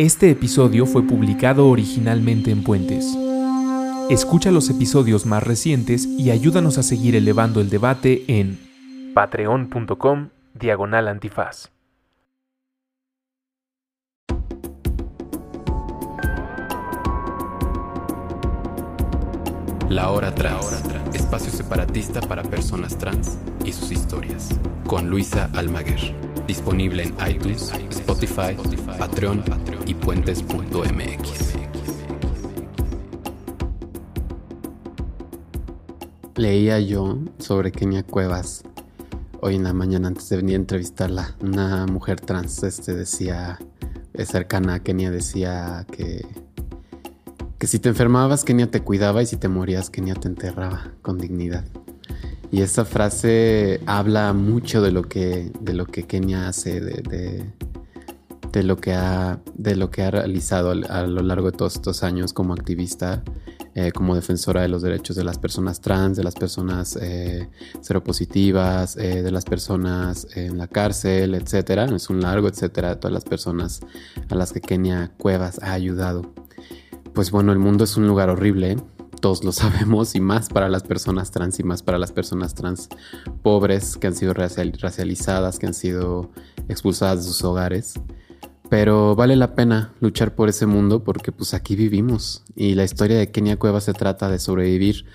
Este episodio fue publicado originalmente en Puentes. Escucha los episodios más recientes y ayúdanos a seguir elevando el debate en patreon.com diagonal antifaz. La Hora Trans, espacio separatista para personas trans y sus historias, con Luisa Almaguer. Disponible en iTunes, Spotify, Patreon y puentes.mx. Leía yo sobre Kenia Cuevas hoy en la mañana antes de venir a entrevistarla. Una mujer trans este, decía, cercana a Kenia, decía que que si te enfermabas, Kenia te cuidaba y si te morías, Kenia te enterraba con dignidad. Y esa frase habla mucho de lo que, de lo que Kenia hace, de, de, lo que ha, de lo que ha realizado a lo largo de todos estos años como activista, eh, como defensora de los derechos de las personas trans, de las personas eh, seropositivas, eh, de las personas en la cárcel, etcétera. Es un largo etcétera de todas las personas a las que Kenia Cuevas ha ayudado pues bueno, el mundo es un lugar horrible, todos lo sabemos, y más para las personas trans y más para las personas trans pobres que han sido racializadas, que han sido expulsadas de sus hogares. Pero vale la pena luchar por ese mundo porque pues aquí vivimos y la historia de Kenia Cueva se trata de sobrevivir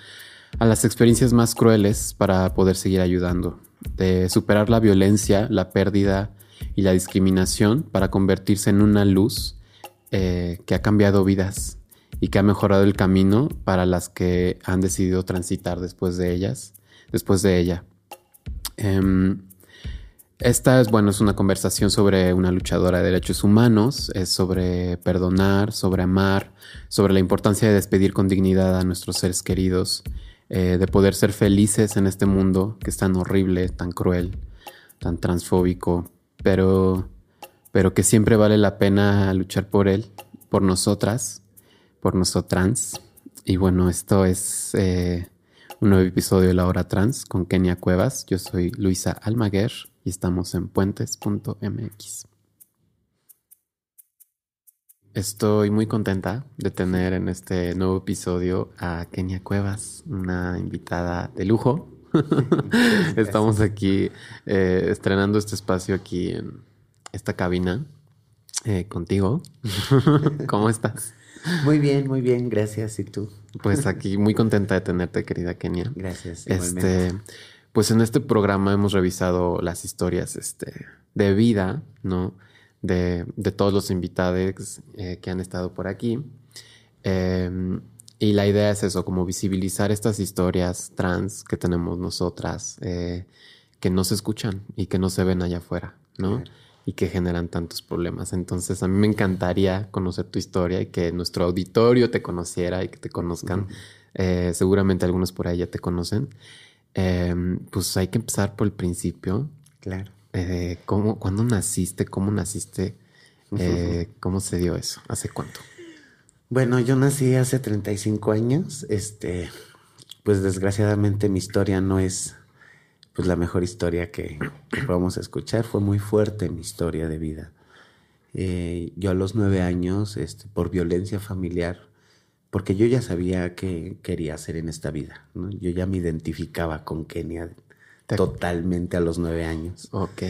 a las experiencias más crueles para poder seguir ayudando, de superar la violencia, la pérdida y la discriminación para convertirse en una luz eh, que ha cambiado vidas y que ha mejorado el camino para las que han decidido transitar después de ellas, después de ella. Em, esta es, bueno, es una conversación sobre una luchadora de derechos humanos, es sobre perdonar, sobre amar, sobre la importancia de despedir con dignidad a nuestros seres queridos, eh, de poder ser felices en este mundo que es tan horrible, tan cruel, tan transfóbico, pero, pero que siempre vale la pena luchar por él, por nosotras, por nuestro trans. Y bueno, esto es eh, un nuevo episodio de La Hora Trans con Kenia Cuevas. Yo soy Luisa Almaguer y estamos en puentes.mx. Estoy muy contenta de tener en este nuevo episodio a Kenia Cuevas, una invitada de lujo. Estamos aquí eh, estrenando este espacio aquí en esta cabina eh, contigo. ¿Cómo estás? Muy bien, muy bien, gracias. ¿Y tú? Pues aquí muy contenta de tenerte, querida Kenia. Gracias. Este, pues en este programa hemos revisado las historias este, de vida, ¿no? De, de todos los invitados eh, que han estado por aquí. Em, y la idea es eso, como visibilizar estas historias trans que tenemos nosotras, eh, que no se escuchan y que no se ven allá afuera, ¿no? Y que generan tantos problemas. Entonces a mí me encantaría conocer tu historia y que nuestro auditorio te conociera y que te conozcan. Eh, seguramente algunos por ahí ya te conocen. Em, pues hay que empezar por el principio. Claro. Eh, ¿cómo, ¿Cuándo naciste? ¿Cómo naciste? Eh, ¿Cómo se dio eso? ¿Hace cuánto? Bueno, yo nací hace 35 años. Este, pues desgraciadamente mi historia no es pues la mejor historia que, podemos escuchar. Fue muy fuerte mi historia de vida. Eh, yo a los nueve años, este, por violencia familiar, porque yo ya sabía qué quería hacer en esta vida. ¿no? Yo ya me identificaba con Kenia totalmente a los nueve años. Ok.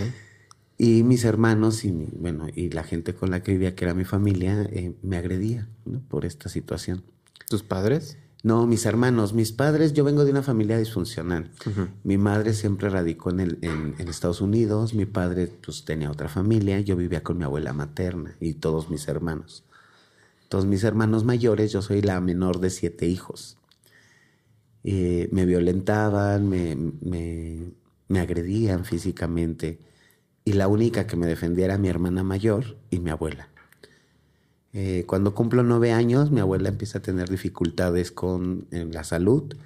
Y mis hermanos y, bueno, y la gente con la que vivía, que era mi familia, eh, me agredía por esta situación. ¿Tus padres? No, mis hermanos, mis padres, yo vengo de una familia disfuncional. Mi madre siempre radicó en, el, en, Estados Unidos, mi padre pues, tenía otra familia, yo vivía con mi abuela materna y todos mis hermanos. Todos mis hermanos mayores, yo soy la menor de siete hijos. Eh, me violentaban, me, me, me agredían físicamente y la única que me defendía era mi hermana mayor y mi abuela. Eh, cuando cumplo nueve años, mi abuela empieza a tener dificultades con la salud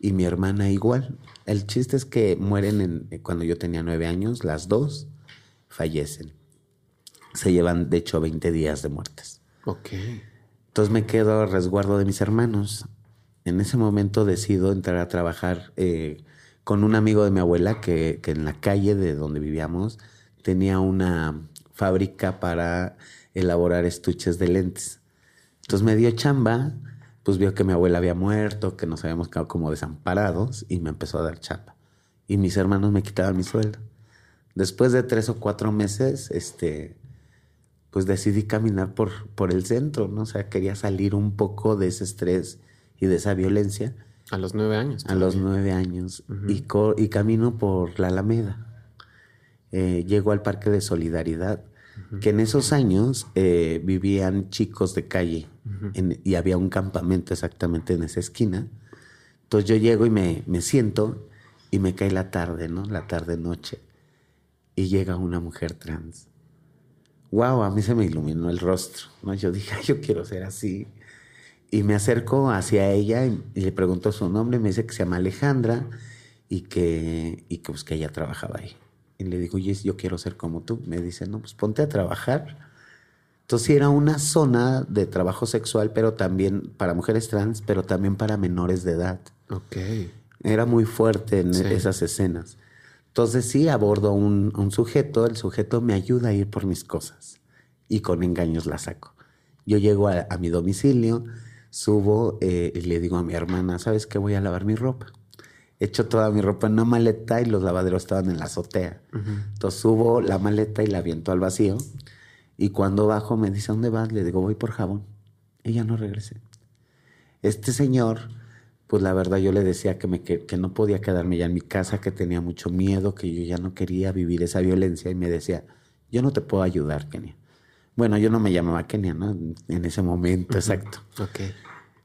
y mi hermana igual. El chiste es que mueren eh, cuando yo tenía nueve años, las dos fallecen. Se llevan, de hecho, 20 días de muertes. Ok. Entonces me quedo a resguardo de mis hermanos. En ese momento decido entrar a trabajar eh, con un amigo de mi abuela que, que en la calle de donde vivíamos tenía una fábrica para elaborar estuches de lentes. Entonces me dio chamba, pues vio que mi abuela había muerto, que nos habíamos quedado como desamparados y me empezó a dar chamba. Y mis hermanos me quitaban mi sueldo. Después de tres o cuatro meses, este, pues decidí caminar por, por el centro, ¿no? O sea, quería salir un poco de ese estrés y de esa violencia. A los nueve años. A los nueve años. y, y, camino por la Alameda. Eh, llego al Parque de Solidaridad, que en esos años eh, vivían chicos de calle y había un campamento exactamente en esa esquina. Entonces yo llego y me, me siento y me cae la tarde, ¿no? La tarde-noche. Y llega una mujer trans. Wow, a mí se me iluminó el rostro, ¿no? Yo dije, yo quiero ser así. Y me acerco hacia ella y, le pregunto su nombre. Me dice que se llama Alejandra y que, y que, pues, que ella trabajaba ahí. Y le digo, oye, yo quiero ser como tú. Me dice, no, pues ponte a trabajar. Entonces era una zona de trabajo sexual, pero también para mujeres trans, pero también para menores de edad. Ok. Era muy fuerte en esas escenas. Entonces sí, abordo un, un sujeto, el sujeto me ayuda a ir por mis cosas y con engaños la saco. Yo llego a, mi domicilio, subo eh, y le digo a mi hermana, ¿sabes qué? Voy a lavar mi ropa. Echo toda mi ropa en una maleta y los lavaderos estaban en la azotea. Entonces subo la maleta y la aviento al vacío. Y cuando bajo me dice, ¿dónde vas? Le digo, voy por jabón. Ella no regresé. Este señor pues la verdad yo le decía que, me, que, no podía quedarme ya en mi casa, que tenía mucho miedo, que yo ya no quería vivir esa violencia y me decía, yo no te puedo ayudar, Kenia. Bueno, yo no me llamaba Kenia, ¿no? En ese momento, exacto. Ok.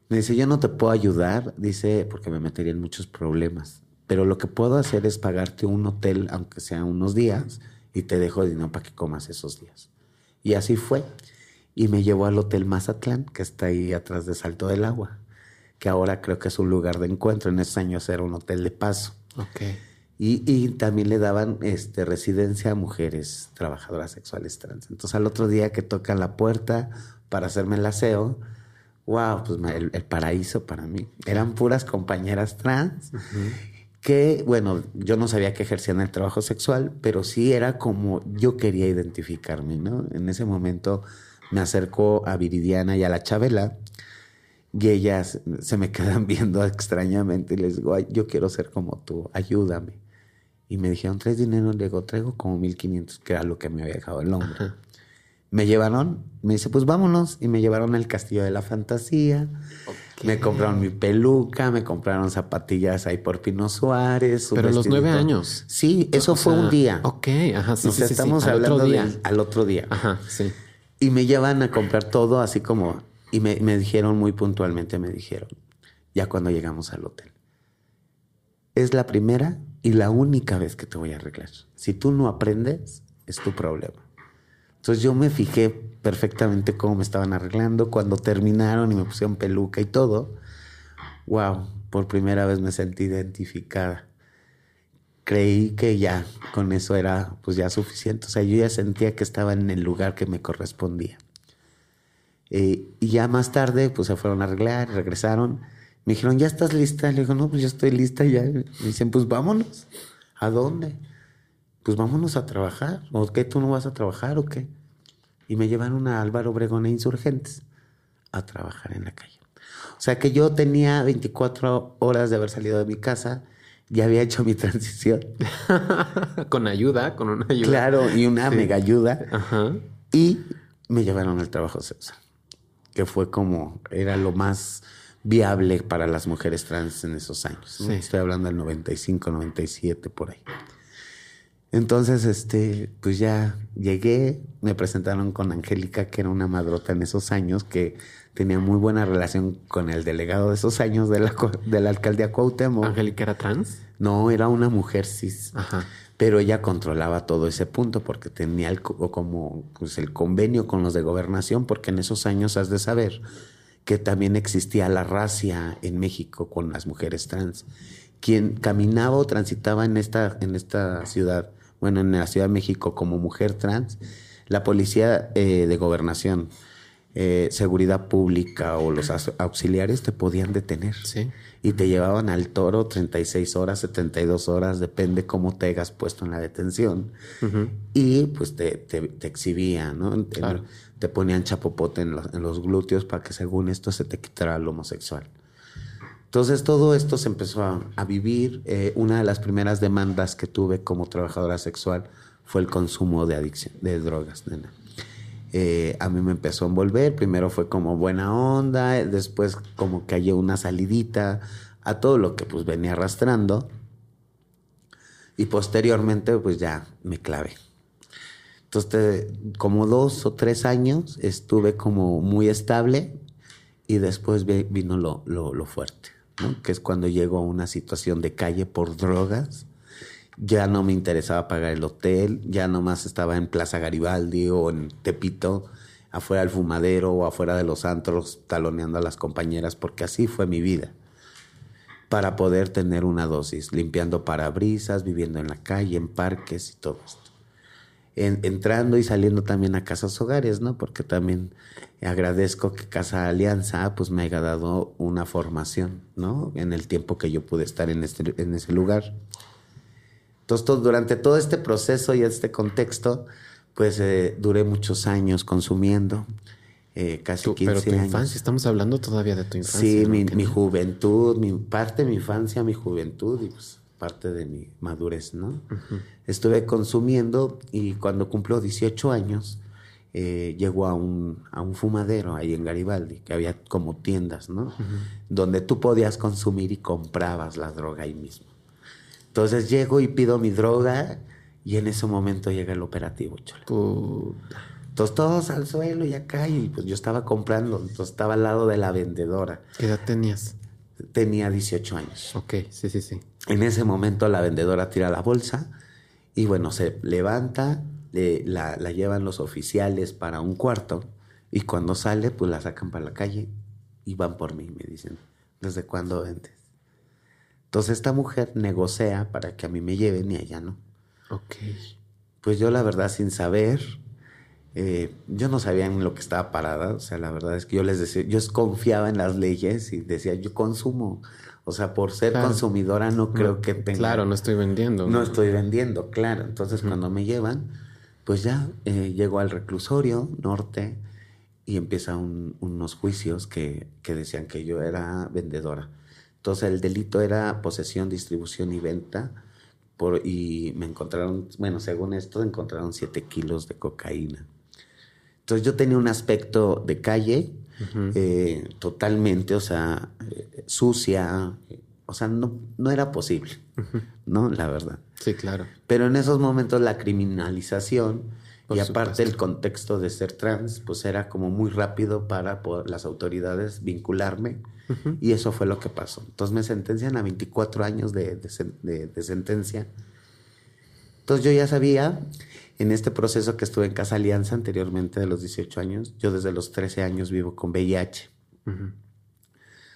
Me dice, yo no te puedo ayudar, dice, porque me metería en muchos problemas. Pero lo que puedo hacer es pagarte un hotel, aunque sea unos días, y te dejo dinero para que comas esos días. Y así fue. Y me llevó al Hotel Mazatlán, que está ahí atrás de Salto del Agua que ahora creo que es un lugar de encuentro. En esos años era un hotel de paso. Okay. Y, también le daban este, residencia a mujeres trabajadoras sexuales trans. Entonces al otro día que tocan la puerta para hacerme el aseo, wow, pues el, paraíso para mí. Eran puras compañeras trans que, bueno, yo no sabía que ejercían el trabajo sexual, pero sí era como yo quería identificarme, ¿no? En ese momento me acercó a Viridiana y a la Chabela y ellas se me quedan viendo extrañamente y les digo, yo quiero ser como tú, ayúdame. Y me dijeron, ¿tres dinero? Le digo, traigo como 1500, que era lo que me había dejado el hombre. Me llevaron, me dice, pues vámonos. Y me llevaron al Castillo de la Fantasía. Me compraron mi peluca, me compraron zapatillas ahí por Pino Suárez. Pero a los nueve años. Sí, eso fue un día. Ok, ajá, sí, sí, estamos hablando otro día. al otro día. Ajá, sí. Y me llevan a comprar todo así como y me, dijeron muy puntualmente, me dijeron, ya cuando llegamos al hotel, es la primera y la única vez que te voy a arreglar. Si tú no aprendes, es tu problema. Entonces yo me fijé perfectamente cómo me estaban arreglando. Cuando terminaron y me pusieron peluca y todo, wow, por primera vez me sentí identificada. Creí que ya con eso era pues ya suficiente. O sea, yo ya sentía que estaba en el lugar que me correspondía. Eh, y ya más tarde, pues se fueron a arreglar, regresaron. Me dijeron, ¿ya estás lista? Le digo, no, pues ya estoy lista ya. Me dicen, pues vámonos. ¿A dónde? Pues vámonos a trabajar. ¿O qué? ¿Tú no vas a trabajar o qué? Y me llevaron a Álvaro Obregón e Insurgentes a trabajar en la calle. O sea que yo tenía 24 horas de haber salido de mi casa, ya había hecho mi transición. con ayuda, con una ayuda. Claro, y una mega ayuda. Y me llevaron al trabajo sexual que fue como, era lo más viable para las mujeres trans en esos años. Estoy hablando del 95, 97, por ahí. Entonces, este, pues ya llegué, me presentaron con Angélica, que era una madrota en esos años, que tenía muy buena relación con el delegado de esos años de la, de la alcaldía Cuauhtémoc. ¿Angélica era trans? No, era una mujer cis. Ajá pero ella controlaba todo ese punto porque tenía el, como pues, el convenio con los de gobernación, porque en esos años has de saber que también existía la racia en México con las mujeres trans. Quien caminaba o transitaba en esta, en esta ciudad, bueno, en la Ciudad de México como mujer trans, la policía eh, de gobernación, eh, seguridad pública o los auxiliares te podían detener. Sí. Y te llevaban al toro 36 horas, 72 horas, depende cómo te hayas puesto en la detención. Y pues te, te, exhibían, ¿no? Te ponían chapopote en los, en los glúteos para que según esto se te quitara lo homosexual. Entonces todo esto se empezó a, vivir. Eh, una de las primeras demandas que tuve como trabajadora sexual fue el consumo de adicción, de drogas, nena. Eh, a mí me empezó a envolver, primero fue como buena onda, después como que hallé una salidita a todo lo que pues venía arrastrando y posteriormente pues ya me clavé. Entonces como dos o tres años estuve como muy estable y después vino lo, lo fuerte que es cuando llego a una situación de calle por drogas. Ya no me interesaba pagar el hotel, ya nomás estaba en Plaza Garibaldi o en Tepito, afuera del fumadero o afuera de los antros, taloneando a las compañeras, porque así fue mi vida. Para poder tener una dosis, limpiando parabrisas, viviendo en la calle, en parques y todo esto entrando y saliendo también a casas hogares, ¿no? Porque también agradezco que Casa Alianza pues me haya dado una formación, ¿no? En el tiempo que yo pude estar en, este, en ese lugar. Entonces, durante todo este proceso y este contexto, pues eh, duré muchos años consumiendo, eh, casi 15 pero tu infancia, estamos hablando todavía de tu infancia. Sí, mi, mi, juventud, mi parte de mi infancia, mi juventud, y pues parte de mi madurez, ¿no? Estuve consumiendo y cuando cumplió 18 años, eh, llegó a un, a un fumadero ahí en Garibaldi, que había como tiendas, ¿no? Donde tú podías consumir y comprabas la droga ahí mismo. Entonces llego y pido mi droga y en ese momento llega el operativo, Entonces todos al suelo y acá, y pues yo estaba comprando, entonces estaba al lado de la vendedora. ¿Qué edad tenías? Tenía 18 años. Ok, sí, sí, sí. En ese momento la vendedora tira la bolsa y bueno, se levanta, la, la, llevan los oficiales para un cuarto y cuando sale pues la sacan para la calle y van por mí, me dicen, ¿desde cuándo vendes? Entonces esta mujer negocia para que a mí me lleven y a ella no. Ok. Pues yo la verdad sin saber, eh, yo no sabía en lo que estaba parada, o sea, la verdad es que yo les decía, yo confiaba en las leyes y decía, yo consumo, o sea, por ser consumidora no creo que tenga... Claro, no estoy vendiendo. No, estoy vendiendo, claro. Entonces cuando me llevan, pues ya eh, llego al reclusorio norte y empiezan unos juicios que, que decían que yo era vendedora. Entonces el delito era posesión, distribución y venta. Por, y me encontraron, bueno, según esto, encontraron 7 kilos de cocaína. Entonces yo tenía un aspecto de calle eh, totalmente, o sea, eh, sucia, o sea, no, no era posible, ¿no? La verdad. Sí, claro. Pero en esos momentos la criminalización y aparte el contexto de ser trans, pues era como muy rápido para las autoridades vincularme y eso fue lo que pasó. Entonces me sentencian a 24 años de, de sentencia. Entonces yo ya sabía en este proceso que estuve en Casa Alianza anteriormente de los 18 años, yo desde los 13 años vivo con VIH.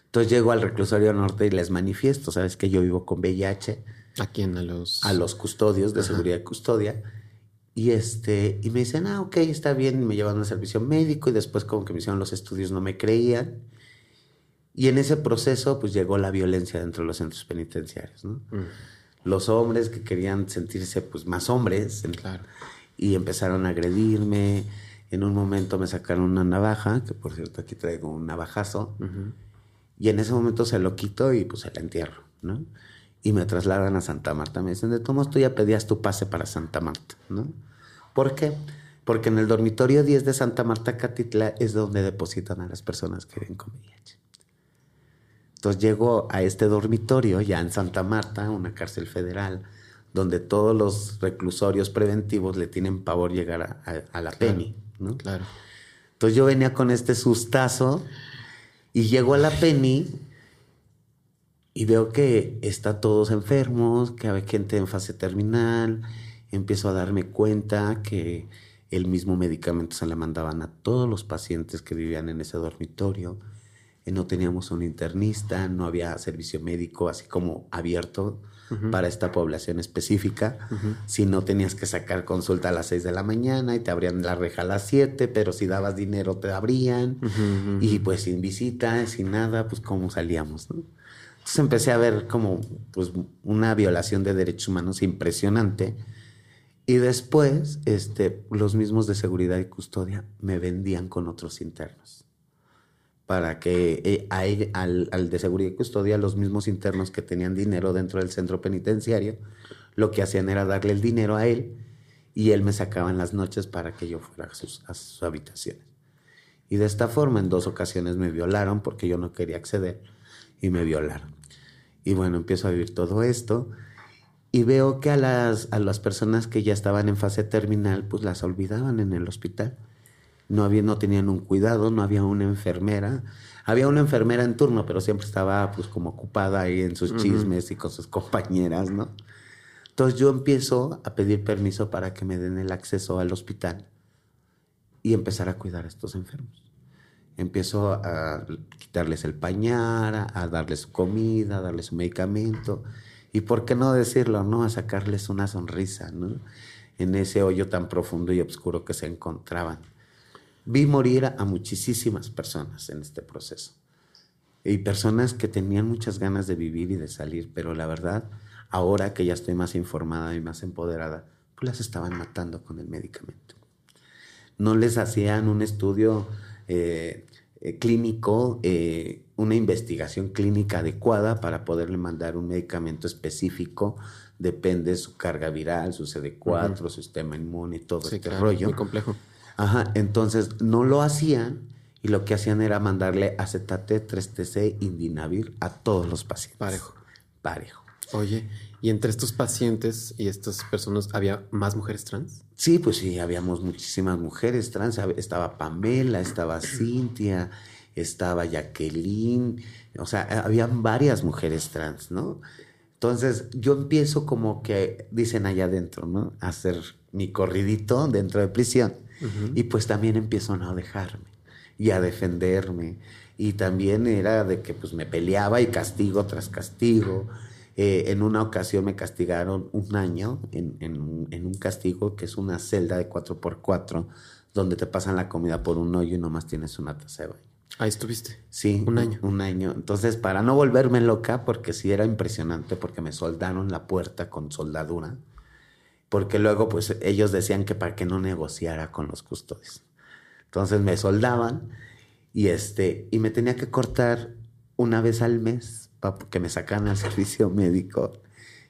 Entonces llego al reclusorio norte y les manifiesto, sabes que yo vivo con VIH. ¿A quién? A los... A los custodios de seguridad y custodia. Y, este, y me dicen, ah, ok, está bien, me llevan al servicio médico y después como que me hicieron los estudios no me creían. Y en ese proceso pues llegó la violencia dentro de los centros penitenciarios, ¿no? los hombres que querían sentirse pues más hombres y empezaron a agredirme. En un momento me sacaron una navaja, que por cierto aquí traigo un navajazo, y en ese momento se lo quito y pues se la entierro, ¿no? Y me trasladan a Santa Marta. Me dicen, de todos tú ya pedías tu pase para Santa Marta, ¿no? ¿Por qué? Porque en el dormitorio 10 de Santa Marta, Catitla, es donde depositan a las personas que viven con VIH. Entonces llego a este dormitorio ya en Santa Marta, una cárcel federal, donde todos los reclusorios preventivos le tienen pavor llegar a, la Penny, ¿no? Claro. Entonces yo venía con este sustazo y llego a la Penny y veo que están todos enfermos, que hay gente en fase terminal, empiezo a darme cuenta que el mismo medicamento se le mandaban a todos los pacientes que vivían en ese dormitorio eh, no teníamos un internista, no había servicio médico así como abierto para esta población específica. Si no tenías que sacar consulta a las 6 de la mañana y te abrían la reja a las 7, pero si dabas dinero te abrían. Y pues sin visita, sin nada, pues cómo salíamos, ¿no? Entonces empecé a ver como pues una violación de derechos humanos impresionante. Y después, este, los mismos de seguridad y custodia me vendían con otros internos para que eh, al, de seguridad y custodia, los mismos internos que tenían dinero dentro del centro penitenciario, lo que hacían era darle el dinero a él y él me sacaba en las noches para que yo fuera a a sus habitaciones. Y de esta forma en dos ocasiones me violaron porque yo no quería acceder y me violaron. Y bueno, empiezo a vivir todo esto y veo que a las, a las personas que ya estaban en fase terminal, pues las olvidaban en el hospital no, había, no tenían un cuidado, no había una enfermera. Había una enfermera en turno, pero siempre estaba pues como ocupada ahí en sus chismes y con sus compañeras, ¿no? Entonces yo empiezo a pedir permiso para que me den el acceso al hospital y empezar a cuidar a estos enfermos. Empiezo a quitarles el pañal, a darles su comida, a darles su medicamento y, ¿por qué no decirlo, no? A sacarles una sonrisa, ¿no? En ese hoyo tan profundo y oscuro que se encontraban. Vi morir a muchísimas personas en este proceso. Y personas que tenían muchas ganas de vivir y de salir, pero la verdad, ahora que ya estoy más informada y más empoderada, pues las estaban matando con el medicamento. No les hacían un estudio eh, eh, clínico, eh, una investigación clínica adecuada para poderle mandar un medicamento específico. Depende de su carga viral, su CD4, su sistema inmune, todo este rollo. Muy complejo. Ajá, entonces no lo hacían y lo que hacían era mandarle acetate 3TC Indinavir a todos los pacientes. Parejo. Parejo. Oye, ¿y entre estos pacientes y estas personas había más mujeres trans? Sí, pues sí, habíamos muchísimas mujeres trans. Estaba Pamela, estaba Cintia, estaba Jacqueline, o sea, habían varias mujeres trans, ¿no? Entonces yo empiezo como que dicen allá adentro, ¿no? A hacer mi corridito dentro de prisión. Y pues también empiezo a no dejarme y a defenderme. Y también era de que pues me peleaba y castigo tras castigo. Eh, en una ocasión me castigaron un año en, en, un castigo que es una celda de 4x4 donde te pasan la comida por un hoyo y nomás tienes una taza de baño. Ahí estuviste. Sí. Un año. Un año. Entonces, para no volverme loca, porque sí era impresionante, porque me soldaron la puerta con soldadura porque luego pues ellos decían que para que no negociara con los custodios. Entonces me soldaban y este y me tenía que cortar una vez al mes para que me sacaran al servicio médico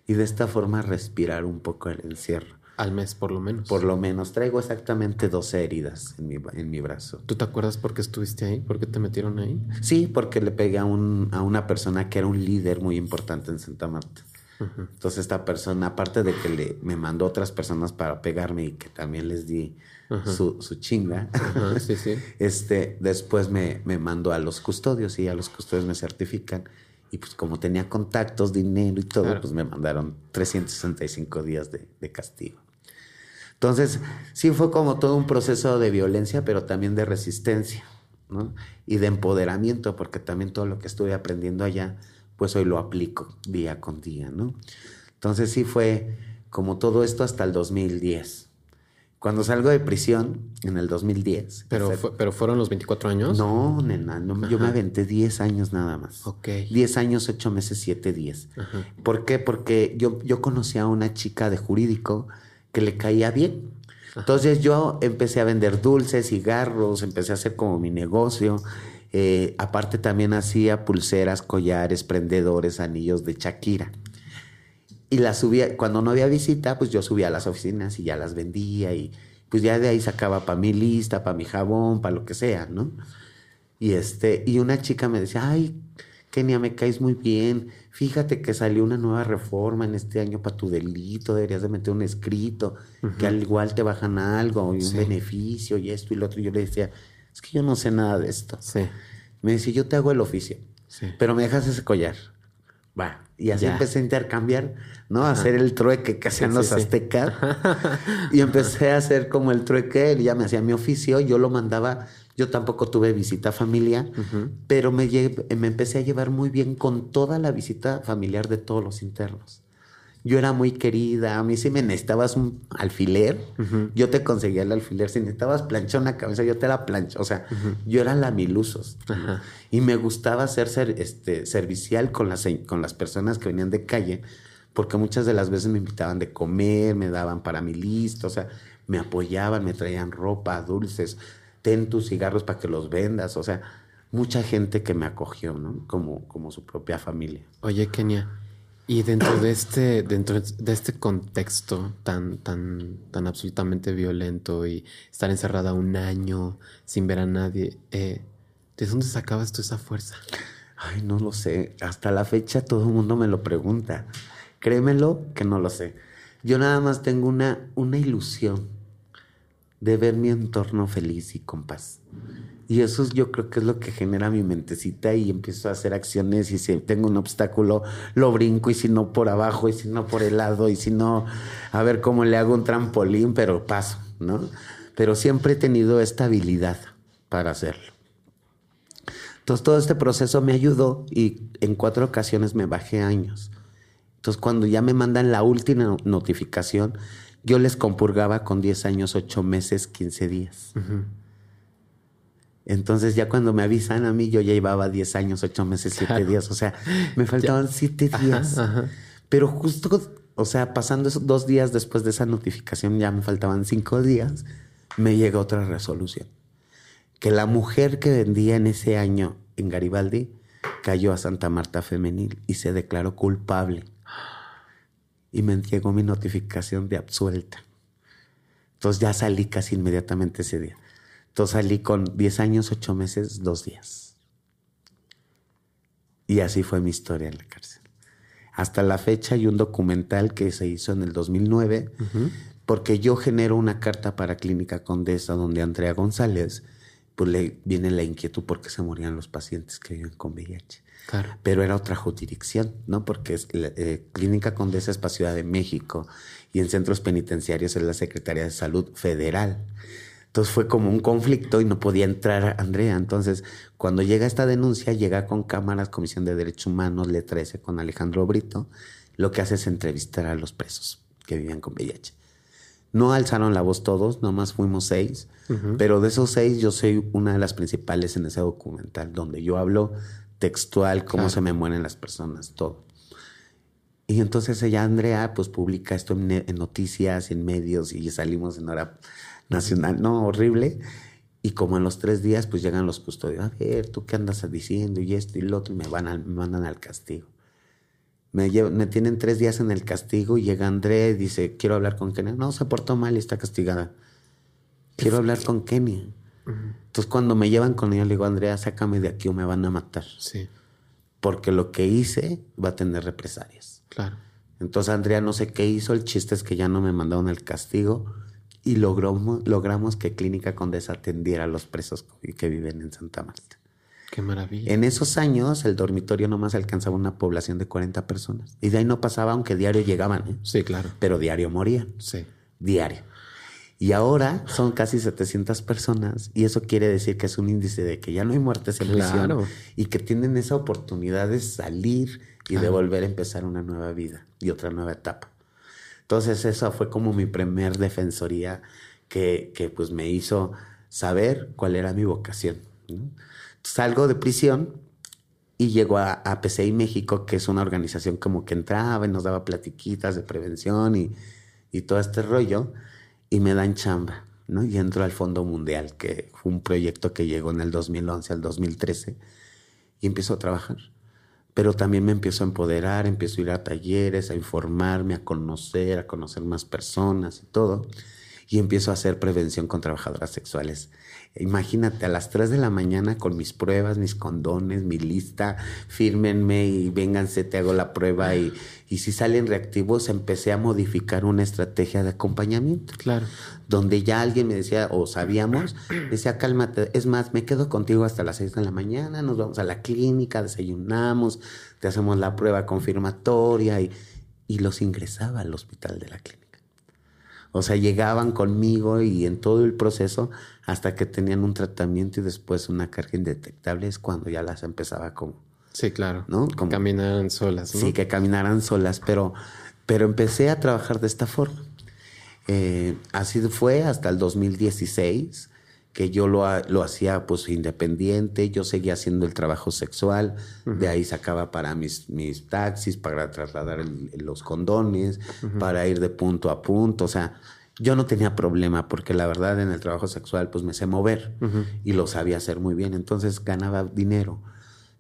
y de esta forma respirar un poco el encierro. Al mes, por lo menos. Por lo menos. Traigo exactamente 12 heridas en mi, en mi brazo. ¿Tú te acuerdas por qué estuviste ahí? ¿Por qué te metieron ahí? Sí, porque le pegué a, un, a una persona que era un líder muy importante en Santa Marta. Entonces esta persona, aparte de que le, me mandó otras personas para pegarme y que también les di su, chinga, este, después me, me mandó a los custodios y a los custodios me certifican. Y pues como tenía contactos, dinero y todo, pues me mandaron 365 días de, de castigo. Entonces, sí fue como todo un proceso de violencia, pero también de resistencia, ¿no? Y de empoderamiento, porque también todo lo que estuve aprendiendo allá, pues hoy lo aplico día con día, ¿no? Entonces sí fue como todo esto hasta el 2010. Cuando salgo de prisión, en el 2010. ¿Pero, ¿pero fueron los 24 años? No, nena, yo me aventé 10 años nada más. Ok. 10 años, 8 meses, 7 días. ¿Por qué? Porque yo, yo conocí a una chica de jurídico que le caía bien. Entonces yo empecé a vender dulces, cigarros, empecé a hacer como mi negocio eh, aparte también hacía pulseras, collares, prendedores, anillos de Shakira. Y las subía, cuando no había visita, pues yo subía a las oficinas y ya las vendía y pues ya de ahí sacaba para mi lista, para mi jabón, para lo que sea, ¿no? Y este, y una chica me decía, ay, Kenia, me caes muy bien. Fíjate que salió una nueva reforma en este año para tu delito, deberías de meter un escrito, que al igual te bajan algo, y un beneficio y esto y lo otro. Y yo le decía, es que yo no sé nada de esto. Sí. Me dice, yo te hago el oficio, sí. pero me dejas ese collar. Va. Y así empecé a intercambiar, ¿no? A hacer el trueque que hacían los aztecas. y empecé a hacer como el trueque, él ya me hacía mi oficio, yo lo mandaba, Yo tampoco tuve visita familiar, pero me, me empecé a llevar muy bien con toda la visita familiar de todos los internos. Yo era muy querida, a mí si me necesitabas un alfiler, yo te conseguía el alfiler, si necesitabas planchar una cabeza, yo te la plancho, o sea, yo era la milusos. Y me gustaba ser, este, servicial con las, con las personas que venían de calle, porque muchas de las veces me invitaban de comer, me daban para mi listo, o sea, me apoyaban, me traían ropa, dulces, ten tus cigarros para que los vendas, o sea, mucha gente que me acogió, ¿no? Como, como su propia familia. Oye, Kenia, y dentro de este, dentro de este contexto tan, tan, tan absolutamente violento y estar encerrada un año sin ver a nadie, eh, ¿de dónde sacabas tú esa fuerza? Ay, no lo sé. Hasta la fecha todo el mundo me lo pregunta. Créemelo que no lo sé. Yo nada más tengo una, una ilusión de ver mi entorno feliz y con paz. Y eso yo creo que es lo que genera mi mentecita y empiezo a hacer acciones y si tengo un obstáculo lo brinco y si no por abajo y si no por el lado y si no a ver cómo le hago un trampolín, pero paso, ¿no? Pero siempre he tenido esta habilidad para hacerlo. Entonces todo este proceso me ayudó y en cuatro ocasiones me bajé años. Entonces cuando ya me mandan la última notificación, yo les compurgaba con 10 años, 8 meses, 15 días. Entonces ya cuando me avisan a mí, yo ya llevaba 10 años, 8 meses, 7 días. O sea, me faltaban 7 días. Pero justo, o sea, pasando esos dos días después de esa notificación, ya me faltaban 5 días, me llega otra resolución. Que la mujer que vendía en ese año en Garibaldi cayó a Santa Marta Femenil y se declaró culpable y me llegó mi notificación de absuelta. Entonces ya salí casi inmediatamente ese día. Entonces salí con 10 años, 8 meses, 2 días. Y así fue mi historia en la cárcel. Hasta la fecha hay un documental que se hizo en el 2009, porque yo genero una carta para Clínica Condesa donde Andrea González, pues le viene la inquietud porque se morían los pacientes que viven con VIH. Pero era otra jurisdicción, ¿no? Porque es, eh, Clínica Condesa es para Ciudad de México y en centros penitenciarios es la Secretaría de Salud Federal. Entonces fue como un conflicto y no podía entrar Andrea. Entonces, cuando llega esta denuncia, llega con cámaras, Comisión de Derechos Humanos, le 13 con Alejandro Brito, lo que hace es entrevistar a los presos que vivían con VIH. No alzaron la voz todos, nomás fuimos seis, pero de esos seis yo soy una de las principales en ese documental, donde yo hablo textual, cómo se me mueren las personas, todo. Y entonces ella, Andrea, pues publica esto en, noticias, en medios y salimos en hora nacional, no, horrible. Y como en los tres días, pues llegan los custodios, a ver, ¿tú qué andas diciendo? Y esto y lo otro, y me, van me mandan al castigo. Me, me tienen tres días en el castigo y llega Andrea y dice, quiero hablar con Kenia. No, se portó mal y está castigada. Quiero hablar con Kenia. Entonces cuando me llevan con ella, le digo, Andrea, sácame de aquí o me van a matar. Sí. Porque lo que hice va a tener represalias. Claro. Entonces Andrea no sé qué hizo, el chiste es que ya no me mandaron el castigo y logramos, logramos que Clínica Condesa atendiera a los presos que viven en Santa Marta. Qué maravilla. En esos años el dormitorio nomás alcanzaba una población de 40 personas. Y de ahí no pasaba, aunque diario llegaban. ¿eh? Sí, claro. Pero diario morían. Sí. Diario. Y ahora son casi 700 personas y eso quiere decir que es un índice de que ya no hay muertes en prisión y que tienen esa oportunidad de salir y de volver a empezar una nueva vida y otra nueva etapa. Entonces esa fue como mi primer defensoría que, pues me hizo saber cuál era mi vocación. Salgo de prisión y llego a, a, PCI México, que es una organización como que entraba y nos daba platiquitas de prevención y, y todo este rollo y me dan chamba, ¿no? Y entro al Fondo Mundial, que fue un proyecto que llegó en el 2011 al 2013, y empiezo a trabajar. Pero también me empiezo a empoderar, empiezo a ir a talleres, a informarme, a conocer, a conocer más personas y todo. Y empiezo a hacer prevención con trabajadoras sexuales Imagínate, a las 3 de la mañana con mis pruebas, mis condones, mi lista, fírmenme y vénganse, te hago la prueba. Y, y si salen reactivos, empecé a modificar una estrategia de acompañamiento. Claro. Donde ya alguien me decía, o sabíamos, decía, cálmate, es más, me quedo contigo hasta las 6 de la mañana, nos vamos a la clínica, desayunamos, te hacemos la prueba confirmatoria y, y los ingresaba al hospital de la clínica. O sea, llegaban conmigo y en todo el proceso, hasta que tenían un tratamiento y después una carga indetectable, es cuando ya las empezaba como... Sí, claro. ¿No? Como, caminaran solas, ¿no? Sí, que caminaran solas, pero, pero empecé a trabajar de esta forma. Eh, así fue hasta el 2016 que yo lo, lo, hacía pues independiente, yo seguía haciendo el trabajo sexual, de ahí sacaba para mis, mis taxis, para trasladar los condones, para ir de punto a punto, o sea, yo no tenía problema porque la verdad en el trabajo sexual pues me sé mover y lo sabía hacer muy bien, entonces ganaba dinero.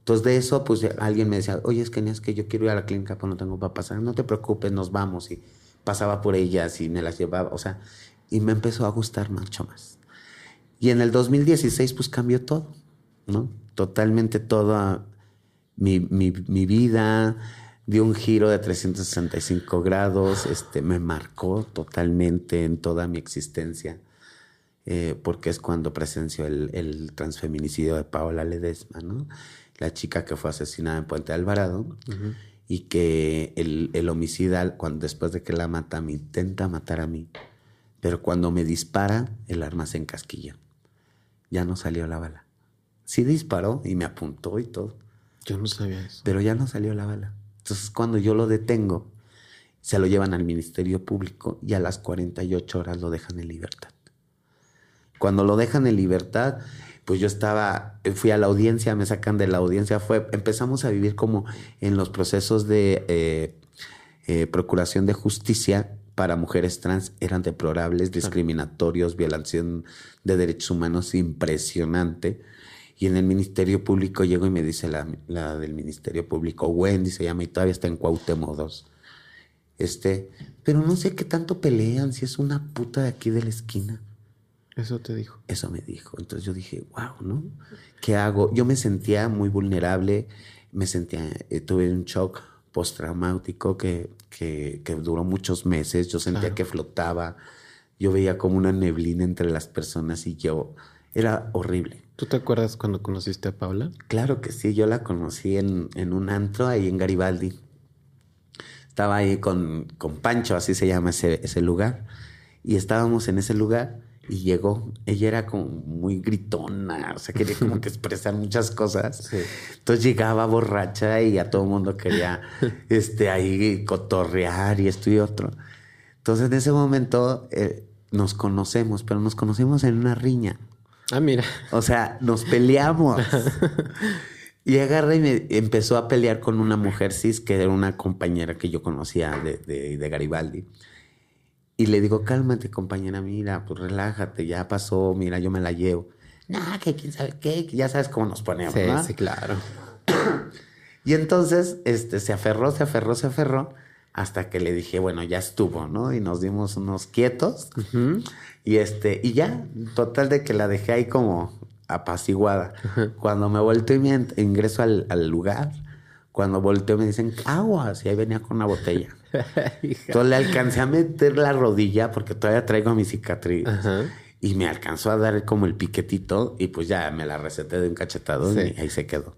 Entonces de eso pues alguien me decía, oye es que es que yo quiero ir a la clínica pero no tengo para pasar, no te preocupes, nos vamos y pasaba por ellas y me las llevaba, o sea, y me empezó a gustar mucho más. Y en el 2016 pues cambió todo, ¿no? Totalmente toda mi, mi, mi vida dio un giro de 365 grados, este, me marcó totalmente en toda mi existencia, eh, porque es cuando presenció el, el, transfeminicidio de Paola Ledesma, ¿no? La chica que fue asesinada en Puente Alvarado y que el, el homicida, cuando, después de que la mata, me intenta matar a mí, pero cuando me dispara, el arma se encasquilla ya no salió la bala. Sí disparó y me apuntó y todo. Yo no sabía eso. Pero ya no salió la bala. Entonces cuando yo lo detengo, se lo llevan al Ministerio Público y a las 48 horas lo dejan en libertad. Cuando lo dejan en libertad, pues yo estaba, fui a la audiencia, me sacan de la audiencia, fue, empezamos a vivir como en los procesos de eh, eh, procuración de justicia para mujeres trans eran deplorables, discriminatorios, violación de derechos humanos impresionante. Y en el Ministerio Público llego y me dice la, del Ministerio Público, Wendy se llama y todavía está en Cuauhtémoc 2. Este, pero no sé qué tanto pelean si es una puta de aquí de la esquina. Eso te dijo. Eso me dijo. Entonces yo dije, wow, ¿no? ¿Qué hago? Yo me sentía muy vulnerable, me sentía, eh, tuve un shock postraumático que, que, que, duró muchos meses. Yo sentía que flotaba. Yo veía como una neblina entre las personas y yo era horrible. ¿Tú te acuerdas cuando conociste a Paula? Claro que sí, yo la conocí en, en un antro ahí en Garibaldi. Estaba ahí con, con Pancho, así se llama ese, ese lugar. Y estábamos en ese lugar y llegó. Ella era como muy gritona, o sea, quería como que expresar muchas cosas. Entonces llegaba borracha y a todo el mundo quería este, ahí cotorrear y esto y otro. Entonces en ese momento eh, nos conocemos, pero nos conocimos en una riña. Ah, mira. O sea, nos peleamos. y agarré y me empezó a pelear con una mujer cis que era una compañera que yo conocía de, de, de Garibaldi. Y le digo, cálmate, compañera, mira, pues relájate, ya pasó, mira, yo me la llevo. Nah, que quién sabe qué, ya sabes cómo nos ponemos, sí, ¿no? Sí, claro. y entonces, este, se aferró, se aferró, se aferró, hasta que le dije, bueno, ya estuvo, ¿no? Y nos dimos unos quietos. Y este, y ya, total de que la dejé ahí como apaciguada. Cuando me volteo y me ingreso al, al lugar, cuando volteo me dicen, aguas, y ahí venía con una botella. Entonces le alcancé a meter la rodilla porque todavía traigo mi cicatriz. Y me alcanzó a dar como el piquetito y pues ya me la receté de un cachetado y ahí se quedó.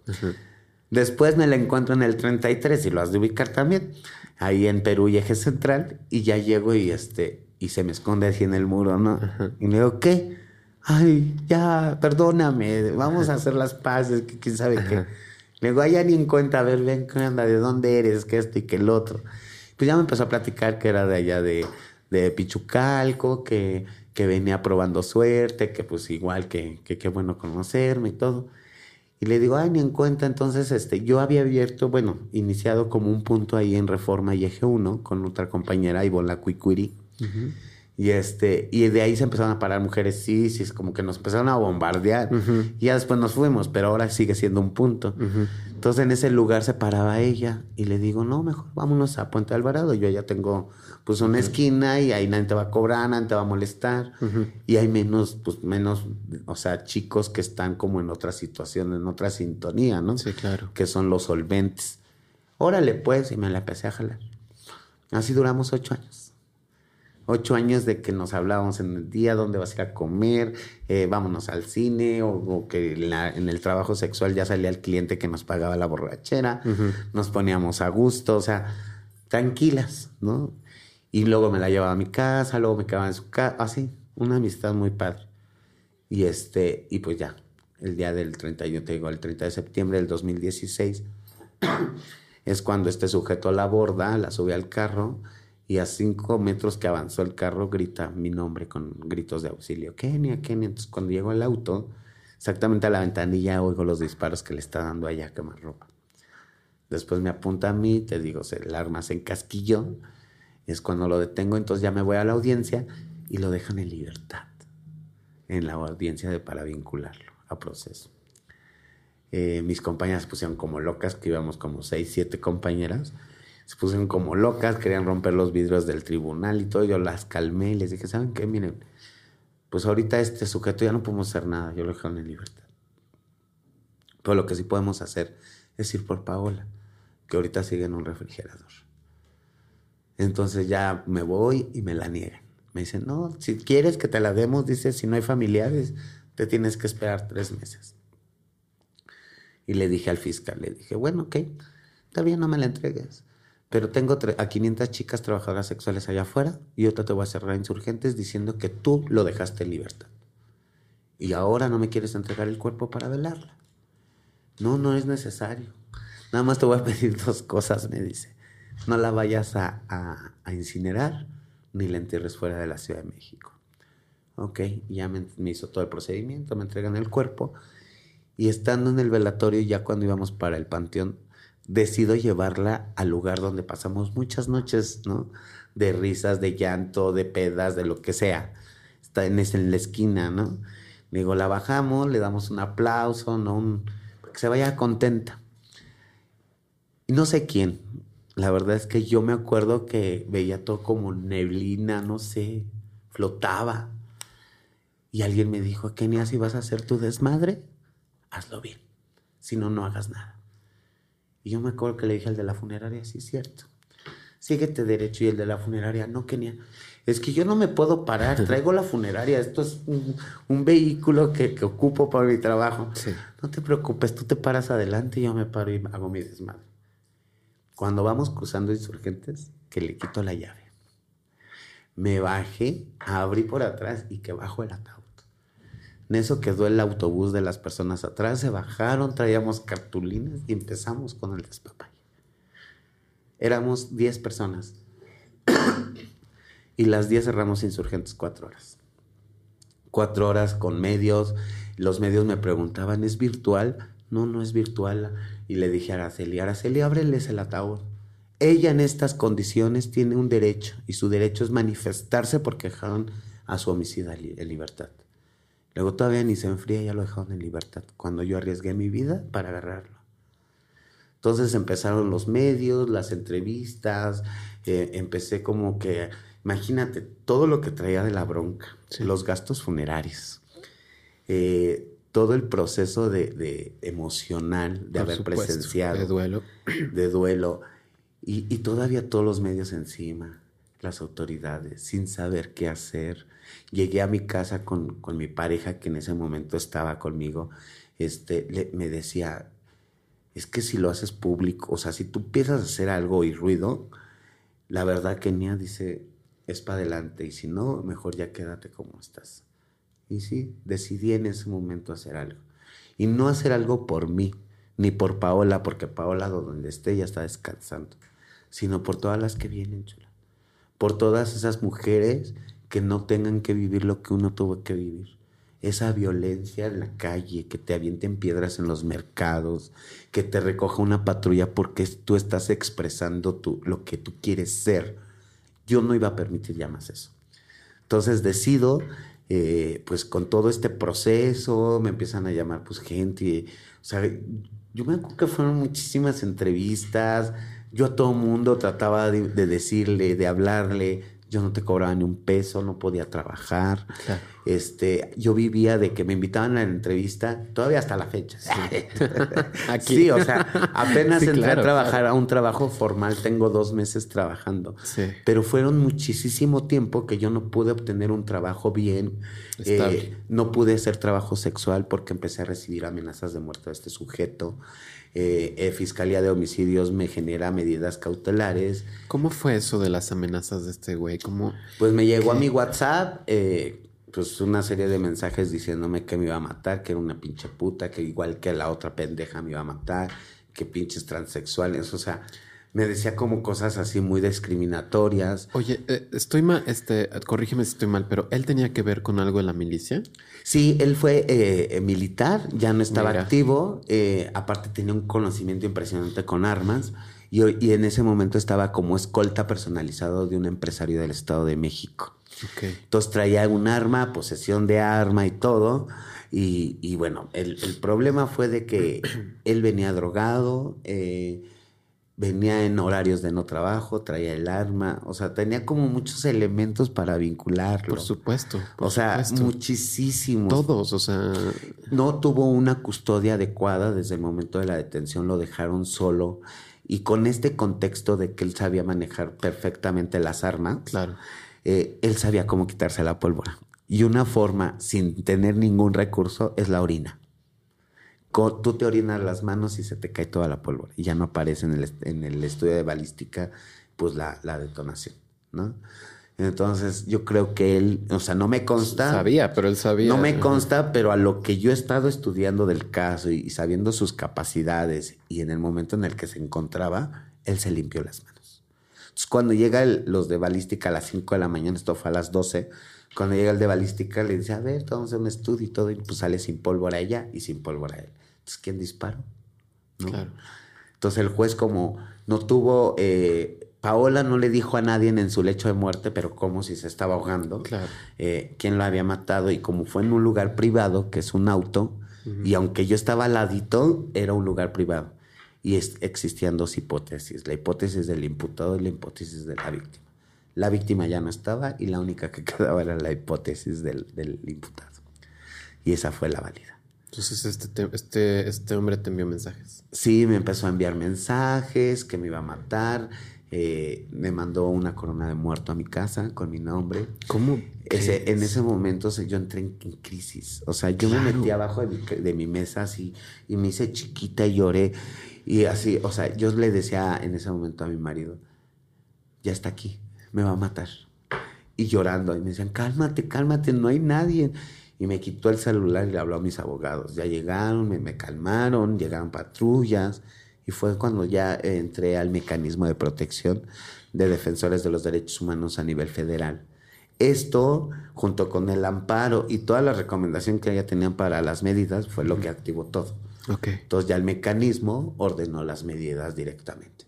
Después me la encuentro en el 33 y lo has de ubicar también. Ahí en Perú y Eje Central y ya llego y este y se me esconde así en el muro, ¿no? Y me digo, ¿qué? Ay, ya, perdóname, vamos a hacer las paces, que quién sabe qué. Le digo, ay, ya ni en cuenta, a ver, ven, ¿qué onda? ¿De dónde eres? Que esto y que el otro pues ya me empezó a platicar que era de allá de, de Pichucalco, que, que venía probando suerte, que pues igual que qué bueno conocerme y todo. Y le digo, ay, ni en cuenta. Entonces, este, yo había abierto, bueno, iniciado como un punto ahí en Reforma y Eje 1 con otra compañera, Ivonne Cuicuiri. Y este, y de ahí se empezaron a parar mujeres sí, sí, es como que nos empezaron a bombardear. Y ya después nos fuimos, pero ahora sigue siendo un punto. Entonces en ese lugar se paraba ella y le digo, no, mejor vámonos a Puente Alvarado. Yo ya tengo pues una esquina y ahí nadie te va a cobrar, nadie te va a molestar. Y hay menos, pues menos, o sea, chicos que están como en otra situación, en otra sintonía, ¿no? Sí, claro. Que son los solventes. Órale, pues, y me la empecé a jalar. Así duramos ocho años ocho años de que nos hablábamos en el día, dónde vas a ir a comer, eh, vámonos al cine, o, que en, el trabajo sexual ya salía el cliente que nos pagaba la borrachera, nos poníamos a gusto, o sea, tranquilas, ¿no? Y luego me la llevaba a mi casa, luego me quedaba en su casa, así, una amistad muy padre. Y este, y pues ya, el día del 31, te digo, el 30 de septiembre del 2016, es cuando este sujeto la aborda, la sube al carro y a cinco metros que avanzó el carro grita mi nombre con gritos de auxilio. Kenia, Kenia. Entonces cuando llego al auto, exactamente a la ventanilla oigo los disparos que le está dando allá ropa. Después me apunta a mí, te digo, el arma se encasquilló. Es cuando lo detengo, entonces ya me voy a la audiencia y lo dejan en libertad. En la audiencia de para vincularlo a proceso. Eh, mis compañeras pusieron como locas, que íbamos como seis, siete compañeras. Se pusieron como locas, querían romper los vidrios del tribunal y todo. Yo las calmé y les dije, ¿saben qué? Miren, pues ahorita este sujeto ya no podemos hacer nada, yo lo dejaron en libertad. Pero lo que sí podemos hacer es ir por Paola, que ahorita sigue en un refrigerador. Entonces ya me voy y me la niegan. Me dicen, no, si quieres que te la demos, dice, si no hay familiares, te tienes que esperar tres meses. Y le dije al fiscal, le dije, bueno, ok, está bien, no me la entregues. Pero tengo a 500 chicas trabajadoras sexuales allá afuera y otra te voy a cerrar insurgentes diciendo que tú lo dejaste en libertad. Y ahora no me quieres entregar el cuerpo para velarla. No, no es necesario. Nada más te voy a pedir dos cosas, me dice. No la vayas a, incinerar ni la entierres fuera de la Ciudad de México. Ok, ya me, me hizo todo el procedimiento, me entregan el cuerpo y estando en el velatorio, ya cuando íbamos para el panteón, decido llevarla al lugar donde pasamos muchas noches, ¿no? De risas, de llanto, de pedas, de lo que sea. Está en, en la esquina, ¿no? Digo, la bajamos, le damos un aplauso, ¿no? Un, que se vaya contenta. Y no sé quién. La verdad es que yo me acuerdo que veía todo como neblina, no sé, flotaba. Y alguien me dijo, Kenia, si vas a hacer tu desmadre, hazlo bien. Si no, no hagas nada. Y yo me acuerdo que le dije al de la funeraria, sí es cierto. Síguete derecho. Y el de la funeraria, no, Kenia. Es que yo no me puedo parar. Traigo la funeraria. Esto es un, vehículo que, ocupo para mi trabajo. No te preocupes, tú te paras adelante y yo me paro y hago mi desmadre. Cuando vamos cruzando insurgentes, que le quito la llave. Me bajé, abrí por atrás y que bajo el ataúd. En eso quedó el autobús de las personas atrás, se bajaron, traíamos cartulinas y empezamos con el despapalle. Éramos 10 personas y las 10 cerramos insurgentes cuatro horas. Cuatro horas con medios. Los medios me preguntaban, ¿es virtual? No, no es virtual. Y le dije a Araceli, Araceli, ábreles el ataúd. Ella en estas condiciones tiene un derecho y su derecho es manifestarse porque dejaron a su homicida en libertad. Luego todavía ni se enfría, ya lo dejaron en libertad, cuando yo arriesgué mi vida para agarrarlo. Entonces empezaron los medios, las entrevistas, eh, empecé como que, imagínate, todo lo que traía de la bronca, los gastos funerarios, eh, todo el proceso de, emocional de haber presenciado. De duelo. De duelo. Y, y todavía todos los medios encima, las autoridades, sin saber qué hacer Llegué a mi casa con, mi pareja que en ese momento estaba conmigo. Este, me decía, es que si lo haces público, o sea, si tú empiezas a hacer algo y ruido, la verdad Kenia dice, es para adelante y si no, mejor ya quédate como estás. Y sí, decidí en ese momento hacer algo. Y no hacer algo por mí, ni por Paola, porque Paola donde esté ya está descansando, sino por todas las que vienen, chula. Por todas esas mujeres que no tengan que vivir lo que uno tuvo que vivir. Esa violencia en la calle, que te avienten piedras en los mercados, que te recoja una patrulla porque tú estás expresando tu, lo que tú quieres ser. Yo no iba a permitir ya más eso. Entonces decido, eh, pues con todo este proceso, me empiezan a llamar pues gente, o sea, yo me acuerdo que fueron muchísimas entrevistas, yo a todo mundo trataba de decirle, de hablarle, yo no te cobraba ni un peso, no podía trabajar. Este, yo vivía de que me invitaban a la entrevista, todavía hasta la fecha. Sí, Aquí. Sí, o sea, apenas Sí, entré claro, a trabajar claro. a un trabajo formal, tengo dos meses trabajando. Sí. Pero fueron muchísimo tiempo que yo no pude obtener un trabajo bien. Eh, no pude hacer trabajo sexual porque empecé a recibir amenazas de muerte de este sujeto. Eh, eh, Fiscalía de Homicidios me genera medidas cautelares. ¿Cómo fue eso de las amenazas de este güey? ¿Cómo? Pues me llegó a mi WhatsApp, eh, pues una serie de mensajes diciéndome que me iba a matar, que era una pinche puta, que igual que la otra pendeja me iba a matar, que pinches transexuales, o sea, me decía como cosas así muy discriminatorias. Oye, eh, estoy mal, este, corrígeme si estoy mal, pero él tenía que ver con algo de la milicia. Sí, él fue eh, militar, ya no estaba Mira. activo, eh, aparte tenía un conocimiento impresionante con armas y, y en ese momento estaba como escolta personalizado de un empresario del Estado de México. Ok. Entonces traía un arma, posesión de arma y todo. Y, y bueno, el, el problema fue de que él venía drogado, eh, venía en horarios de no trabajo, traía el arma, o sea, tenía como muchos elementos para vincularlo. Por supuesto. por o sea, supuesto. muchísimos. Todos, o sea, No tuvo una custodia adecuada desde el momento de la detención, lo dejaron solo. Y con este contexto de que él sabía manejar perfectamente las armas, claro. eh, él sabía cómo quitarse la pólvora. Y una forma, sin tener ningún recurso, es la orina. Tú te orinas las manos y se te cae toda la pólvora. Y ya no aparece en el, en el estudio de balística, pues la, la detonación, ¿no? Entonces, yo creo que él, o sea, no me consta. Sabía, pero él sabía. No me consta, pero a lo que yo he estado estudiando del caso y, y sabiendo sus capacidades y en el momento en el que se encontraba, él se limpió las manos. Entonces, cuando llega el- los de balística a las 5 de la mañana, esto fue a las 12, cuando llega el de balística le dice, a ver, vamos a hacer un estudio y todo, y pues sale sin pólvora ella y sin pólvora él. Entonces, ¿quién disparó? ¿No? Claro. Entonces el juez como no tuvo, eh, Paola no le dijo a nadie en su lecho de muerte, pero como si se estaba ahogando, Claro. eh, quién lo había matado y como fue en un lugar privado, que es un auto, y aunque yo estaba al ladito, era un lugar privado. Y es- existían dos hipótesis, la hipótesis del imputado y la hipótesis de la víctima. La víctima ya no estaba y la única que quedaba era la hipótesis del, del imputado. Y esa fue la válida. Entonces este, te- este, este hombre te envió mensajes. Sí, me empezó a enviar mensajes que me iba a matar. eh, me mandó una corona de muerto a mi casa con mi nombre. ¿Cómo? Ese, en ese momento se- yo entré en, en crisis. O sea, yo me metí abajo de mi, de mi mesa así y me hice chiquita y lloré. Y así, o sea, yo le decía en ese momento a mi marido, ya está aquí, me va a matar. Y llorando, y me decían, cálmate, cálmate, no hay nadie. Y me quitó el celular y le habló a mis abogados. Ya llegaron, me, me calmaron, llegaron patrullas. Y fue cuando ya entré al mecanismo de protección de defensores de los derechos humanos a nivel federal. Esto, junto con el amparo y toda la recomendación que ella tenían para las medidas, fue lo que activó todo. Ok. Entonces ya el mecanismo ordenó las medidas directamente,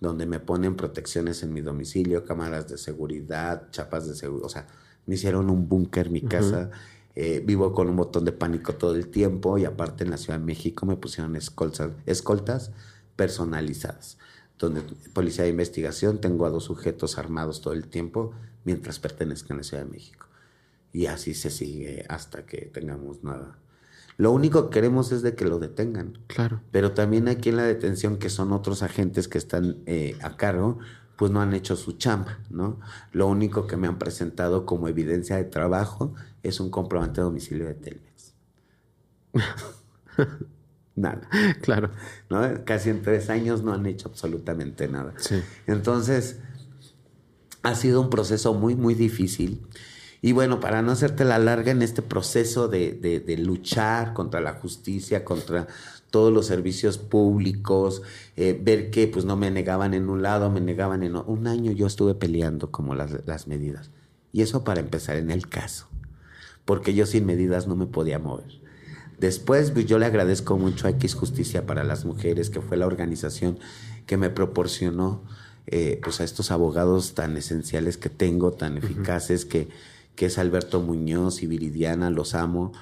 donde me ponen protecciones en mi domicilio, cámaras de seguridad, chapas de seguridad, o sea, me hicieron un búnker en mi casa, eh, vivo con un botón de pánico todo el tiempo y aparte en la Ciudad de México me pusieron escoltas, escoltas personalizadas, donde policía de investigación tengo a dos sujetos armados todo el tiempo mientras pertenezcan a la Ciudad de México. Y así se sigue hasta que tengamos nada. Lo único que queremos es de que lo detengan. Claro. Pero también aquí en la detención, que son otros agentes que están eh, a cargo, pues no han hecho su chamba, ¿no? Lo único que me han presentado como evidencia de trabajo es un comprobante de domicilio de Telmex. nada, Claro. ¿no? Casi en tres años no han hecho absolutamente nada. Sí. Entonces, ha sido un proceso muy, muy difícil. Y bueno, para no hacerte la larga en este proceso de, de- de luchar contra la justicia, contra todos los servicios públicos, eh, ver que pues no me negaban en un lado, me negaban en otro. Un año yo estuve peleando como las, las medidas. Y eso para empezar en el caso. Porque yo sin medidas no me podía mover. Después, pues, yo le agradezco mucho a X Justicia para las Mujeres, que fue la organización que me proporcionó eh, pues a estos abogados tan esenciales que tengo, tan eficaces, que, que es Alberto Muñoz y Viridiana, los amo.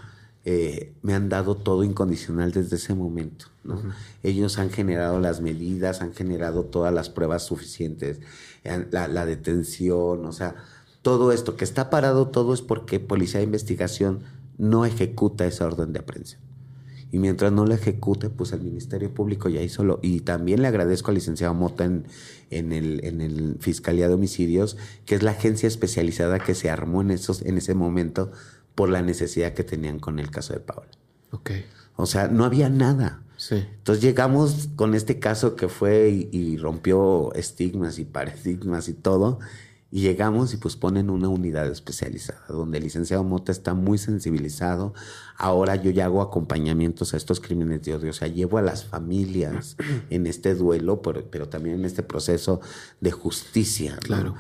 eh, me han dado todo incondicional desde ese momento. ¿no? Ellos han generado las medidas, han generado todas las pruebas suficientes, la, la detención, o sea, todo esto que está parado, todo es porque Policía de Investigación no ejecuta esa orden de aprehensión. Y mientras no lo ejecute, pues el Ministerio Público ya hizo lo. Y también le agradezco al licenciado Mota en, en, el, en el Fiscalía de Homicidios, que es la agencia especializada que se armó en, esos, en ese momento por la necesidad que tenían con el caso de Paola. Ok. O sea, no había nada. Sí. Entonces llegamos con este caso que fue y, y rompió estigmas y paradigmas y todo. Y llegamos y pues ponen una unidad especializada, donde el licenciado Mota está muy sensibilizado. Ahora yo ya hago acompañamientos a estos crímenes de odio, o sea, llevo a las familias en este duelo, pero, pero también en este proceso de justicia. ¿no? Claro.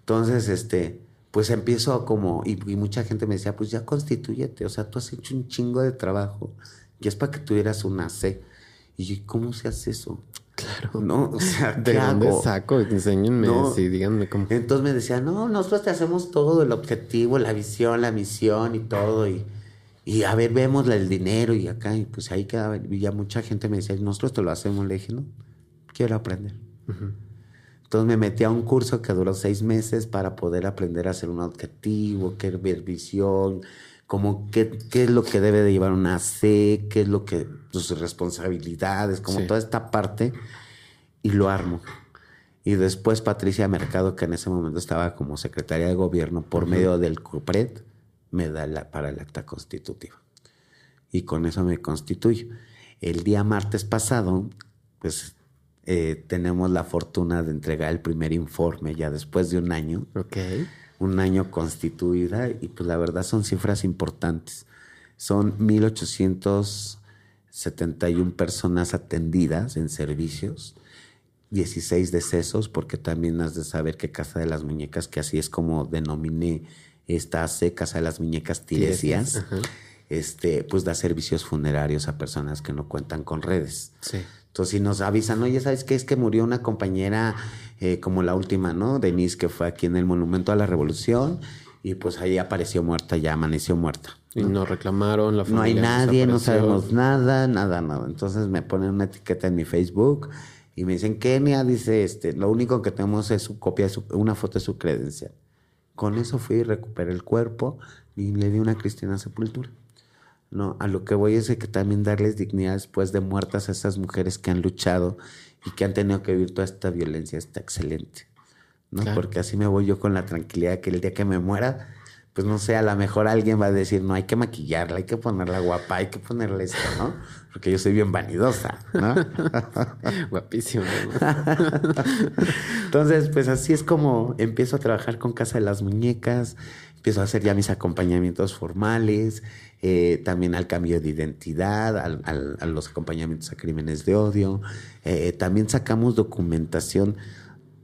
Entonces, este, pues empiezo como, y, y mucha gente me decía, pues ya constitúyete, o sea, tú has hecho un chingo de trabajo, y es para que tuvieras una C. Y yo, ¿cómo se hace eso? Claro. No, o sea, ¿De ¿qué dónde hago? saco? Enséñenme, No. sí, díganme cómo. Entonces me decía, no, nosotros te hacemos todo, el objetivo, la visión, la misión y todo. Y, y a ver, vemos el dinero y acá. Y pues ahí quedaba. Y ya mucha gente me decía, nosotros te lo hacemos. Le dije, no, quiero aprender. Entonces me metí a un curso que duró seis meses para poder aprender a hacer un objetivo, qué ver visión, como qué, qué es lo que debe de llevar una C, qué es lo que, sus responsabilidades, como Sí. toda esta parte. Y lo armo. Y después Patricia Mercado, que en ese momento estaba como secretaria de gobierno, por medio del CUPRED, me da la, para el acta constitutiva. Y con eso me constituyo. El día martes pasado, pues eh, tenemos la fortuna de entregar el primer informe ya después de un año, Ok. Un año constituida, y pues la verdad son cifras importantes. Son 1.871 personas atendidas en servicios, 16 decesos, porque también has de saber que Casa de las Muñecas, que así es como denominé esta AC, Casa de las Muñecas Tiresias, este, pues da servicios funerarios a personas que no cuentan con redes. Sí. Entonces, si nos avisan, oye, ¿sabes qué? Es que murió una compañera eh, como la última, ¿no? Denise, que fue aquí en el Monumento a la Revolución, y pues ahí apareció muerta, ya amaneció muerta. Y no reclamaron, la No hay familia nadie, no sabemos nada, nada, nada. Entonces me ponen una etiqueta en mi Facebook y me dicen, Kenia, dice, este, lo único que tenemos es su copia, su- una foto de su credencial. Con eso fui y recuperé el cuerpo y le di una cristiana sepultura. No, a lo que voy es que también darles dignidad después de muertas a esas mujeres que han luchado y que han tenido que vivir toda esta violencia está excelente. ¿no? Claro. Porque así me voy yo con la tranquilidad que el día que me muera, pues no sé, a lo mejor alguien va a decir, no hay que maquillarla, hay que ponerla guapa, hay que ponerle esto, ¿no? Porque yo soy bien vanidosa, ¿no? Guapísimo. ¿no? Entonces, pues así es como empiezo a trabajar con Casa de las Muñecas, empiezo a hacer ya mis acompañamientos formales, eh, también al cambio de identidad, al- a los acompañamientos a crímenes de odio. Eh, también sacamos documentación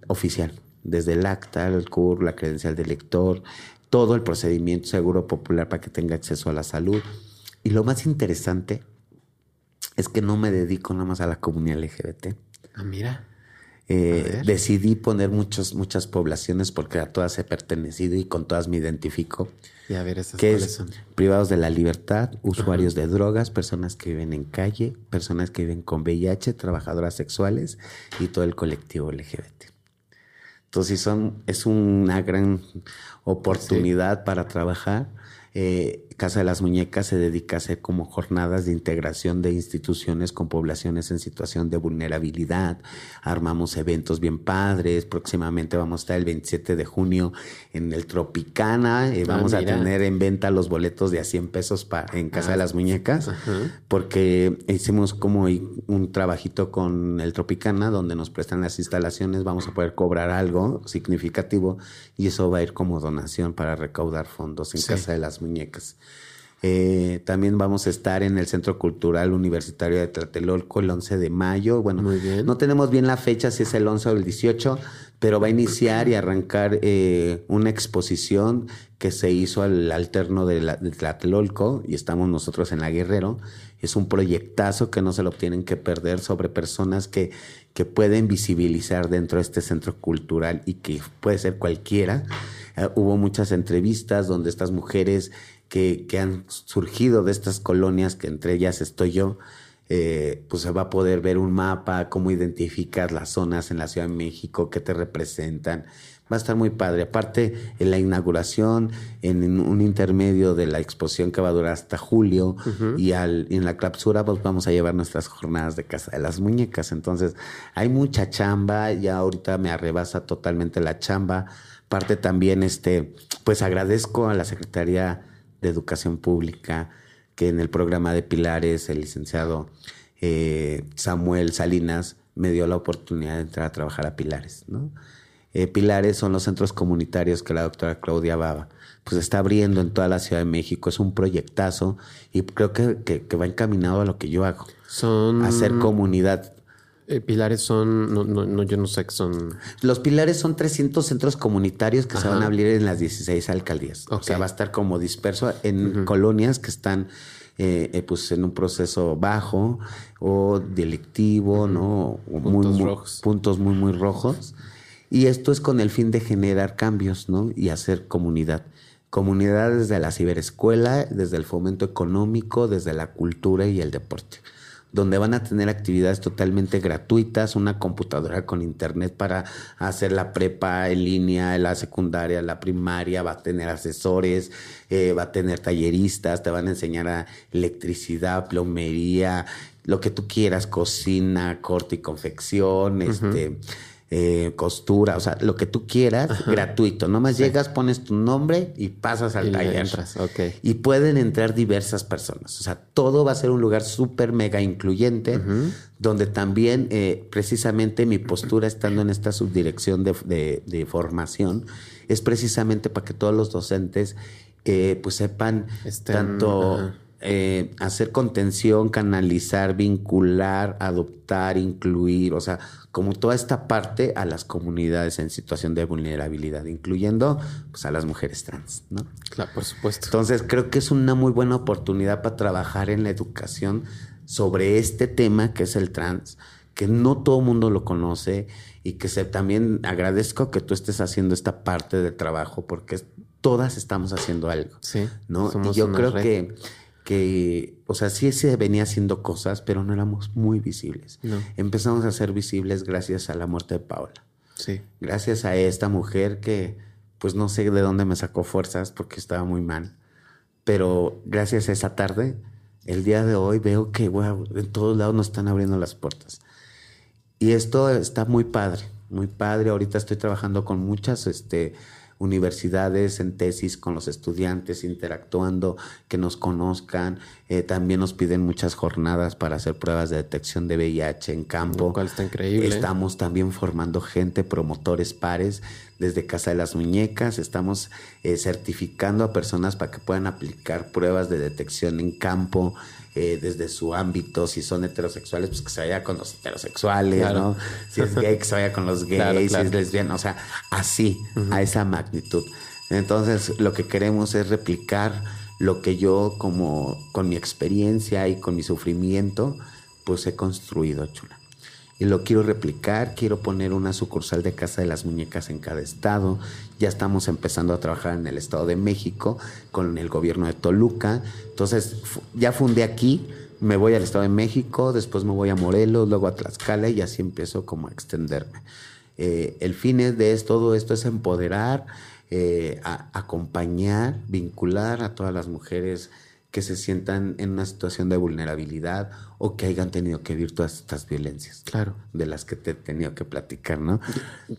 oficial, desde el acta, el CUR, la credencial del lector, todo el procedimiento seguro popular para que tenga acceso a la salud. Y lo más interesante es que no me dedico nada más a la comunidad LGBT. Ah, mira. Eh, decidí poner muchos, muchas poblaciones porque a todas he pertenecido y con todas me identifico. Y a ver, esas Que es son. privados de la libertad, usuarios de drogas, personas que viven en calle, personas que viven con VIH, trabajadoras sexuales y todo el colectivo LGBT. Entonces, son, es una gran oportunidad para trabajar. Eh, Casa de las Muñecas se dedica a hacer como jornadas de integración de instituciones con poblaciones en situación de vulnerabilidad. Armamos eventos bien padres. Próximamente vamos a estar el 27 de junio en el Tropicana. Eh, Ah, vamos a tener en venta los boletos de a 100 pesos en Casa Ah, de las Muñecas porque hicimos como un trabajito con el Tropicana donde nos prestan las instalaciones, vamos a poder cobrar algo significativo y eso va a ir como donación para recaudar fondos en Sí. Casa de las Muñecas. Eh, también vamos a estar en el Centro Cultural Universitario de Tlatelolco el 11 de mayo. Bueno, Muy bien. no tenemos bien la fecha, si es el 11 o el 18, pero va a iniciar y arrancar eh, una exposición que se hizo al alterno de, la, de Tlatelolco y estamos nosotros en la Guerrero. Es un proyectazo que no se lo tienen que perder sobre personas que, que pueden visibilizar dentro de este centro cultural y que puede ser cualquiera. Eh, hubo muchas entrevistas donde estas mujeres que, que han surgido de estas colonias, que entre ellas estoy yo, eh, pues se va a poder ver un mapa, cómo identificas las zonas en la Ciudad de México, qué te representan. Va a estar muy padre. Aparte, en la inauguración, en un intermedio de la exposición que va a durar hasta julio, y, al, en la clausura, pues vamos a llevar nuestras jornadas de Casa de las Muñecas. Entonces, hay mucha chamba, ya ahorita me arrebasa totalmente la chamba. Aparte también, este, pues agradezco a la Secretaría de Educación Pública, que en el programa de Pilares, el licenciado eh, Samuel Salinas me dio la oportunidad de entrar a trabajar a Pilares, ¿no? Eh, Pilares son los centros comunitarios que la doctora Claudia Baba pues está abriendo en toda la Ciudad de México. Es un proyectazo y creo que, que, va encaminado a lo que yo hago. Son... Hacer comunidad. Eh, pilares son, no, no, yo no sé qué son. Los pilares son 300 centros comunitarios que se van a abrir en las 16 alcaldías. O sea, va a estar como disperso en colonias que están eh, eh, pues en un proceso bajo o delictivo, ¿no? puntos rojos. Puntos muy, muy rojos. Y esto es con el fin de generar cambios, ¿no? Y hacer comunidad. Comunidad desde la ciberescuela, desde el fomento económico, desde la cultura y el deporte donde van a tener actividades totalmente gratuitas, una computadora con internet para hacer la prepa en línea, la secundaria, la primaria, va a tener asesores, eh, va a tener talleristas, te van a enseñar a electricidad, plomería, lo que tú quieras, cocina, corte y confección, este eh, costura, o sea, lo que tú quieras, gratuito. Nomás llegas, pones tu nombre y pasas al taller. Y pueden entrar diversas personas. O sea, todo va a ser un lugar súper mega incluyente, donde también eh, precisamente mi postura estando en esta subdirección de, formación es precisamente para que todos los docentes eh, pues sepan tanto... hacer contención, canalizar, vincular, adoptar, incluir, o sea, como toda esta parte a las comunidades en situación de vulnerabilidad, incluyendo pues, a las mujeres trans, ¿no? Claro, por supuesto. Entonces creo que es una muy buena oportunidad para trabajar en la educación sobre este tema que es el trans, que no todo el mundo lo conoce y que se, también agradezco que tú estés haciendo esta parte del trabajo porque todas estamos haciendo algo. Sí. ¿no? y yo creo que que, o sea, sí se venía haciendo cosas, pero no éramos muy visibles. Empezamos a ser visibles gracias a la muerte de Paola. Sí. Gracias a esta mujer que, pues no sé de dónde me sacó fuerzas porque estaba muy mal. Pero gracias a esa tarde, el día de hoy veo que, wow, en todos lados nos están abriendo las puertas. Y esto está muy padre, muy padre. Ahorita estoy trabajando con muchas, este, universidades en tesis con los estudiantes, interactuando, que nos conozcan. Eh, también nos piden muchas jornadas para hacer pruebas de detección de VIH en campo. Lo cual está increíble. Estamos también formando gente, promotores pares desde Casa de las Muñecas. Estamos eh, certificando a personas para que puedan aplicar pruebas de detección en campo. Eh, desde su ámbito, si son heterosexuales, pues que se vaya con los heterosexuales, ¿no? Si es gay, que se vaya con los gays, si es lesbiana, o sea, así, a esa magnitud. Entonces, lo que queremos es replicar lo que yo, como con mi experiencia y con mi sufrimiento, pues he construido, chula lo quiero replicar, quiero poner una sucursal de Casa de las Muñecas en cada estado. Ya estamos empezando a trabajar en el Estado de México con el gobierno de Toluca. Entonces, ya fundé aquí, me voy al Estado de México, después me voy a Morelos, luego a Tlaxcala y así empiezo como a extenderme. Eh, el fin de todo esto es empoderar, eh, acompañar, vincular a todas las mujeres que se sientan en una situación de vulnerabilidad o que hayan tenido que vivir todas estas violencias. Claro. De las que te he tenido que platicar, ¿no?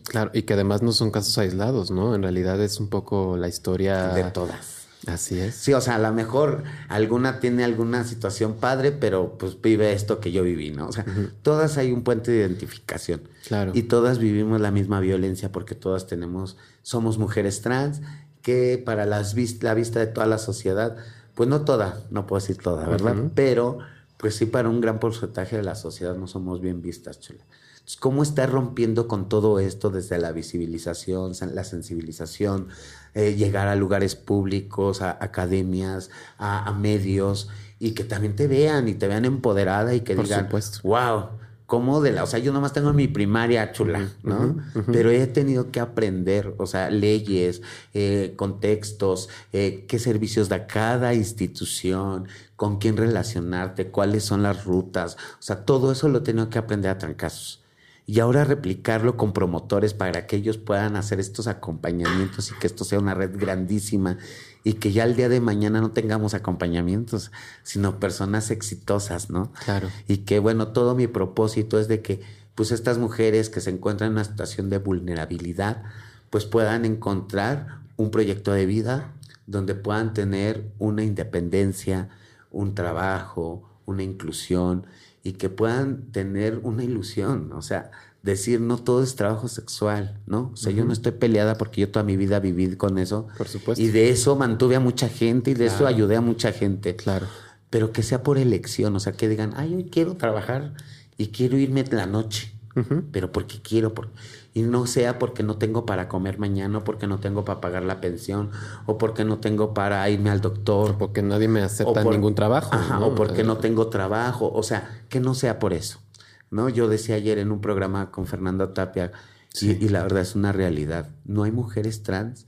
Claro, y que además no son casos aislados, ¿no? En realidad es un poco la historia... De todas. Así es. Sí, o sea, a lo mejor alguna tiene alguna situación padre, pero pues vive esto que yo viví, ¿no? O sea, todas hay un puente de identificación. Claro. Y todas vivimos la misma violencia porque todas tenemos, somos mujeres trans que para las la vista de toda la sociedad pues no toda, no puedo decir toda, ¿verdad? Pero pues sí para un gran porcentaje de la sociedad no somos bien vistas, chula. Entonces, ¿cómo está rompiendo con todo esto desde la visibilización, la sensibilización, eh, llegar a lugares públicos, a academias, a, medios, y que también te vean y te vean empoderada y que digan, supuesto. wow, como de la, o sea, yo nomás tengo mi primaria chula, ¿no? Pero he tenido que aprender, o sea, leyes, eh, contextos, eh, qué servicios da cada institución, con quién relacionarte, cuáles son las rutas, o sea, todo eso lo he tenido que aprender a trancazos. Y ahora replicarlo con promotores para que ellos puedan hacer estos acompañamientos y que esto sea una red grandísima y que ya el día de mañana no tengamos acompañamientos, sino personas exitosas, ¿no? Claro. Y que, bueno, todo mi propósito es de que, pues, estas mujeres que se encuentran en una situación de vulnerabilidad, pues puedan encontrar un proyecto de vida donde puedan tener una independencia, un trabajo, una inclusión y que puedan tener una ilusión, o sea, decir no todo es trabajo sexual, ¿no? O sea, yo no estoy peleada porque yo toda mi vida viví con eso. Por supuesto. Y de eso mantuve a mucha gente y de eso ayudé a mucha gente. Claro. Pero que sea por elección, o sea, que digan, ay, hoy quiero trabajar y quiero irme la noche. Pero porque quiero, por... y no sea porque no tengo para comer mañana, o porque no tengo para pagar la pensión, o porque no tengo para irme al doctor. O porque nadie me acepta ningún trabajo. Ajá, o porque no tengo trabajo. O sea, que no sea por eso. ¿No? Yo decía ayer en un programa con Fernando Tapia, y, la verdad es una realidad, no hay mujeres trans,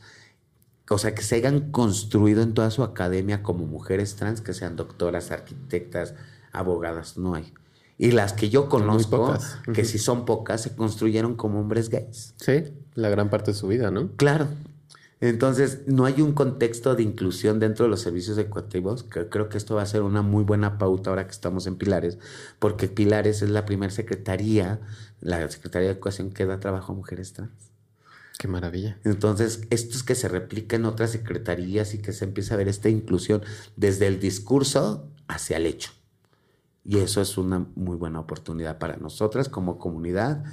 o sea, que se hayan construido en toda su academia como mujeres trans, que sean doctoras, arquitectas, abogadas, no hay. Y las que yo conozco, que si son pocas, se construyeron como hombres gays. Sí, la gran parte de su vida, ¿no? Claro, entonces, no hay un contexto de inclusión dentro de los servicios educativos, creo que esto va a ser una muy buena pauta ahora que estamos en Pilares, porque Pilares es la primera secretaría, la Secretaría de Educación que da trabajo a mujeres trans. Qué maravilla. Entonces, esto es que se replica en otras secretarías y que se empieza a ver esta inclusión desde el discurso hacia el hecho. Y eso es una muy buena oportunidad para nosotras como comunidad.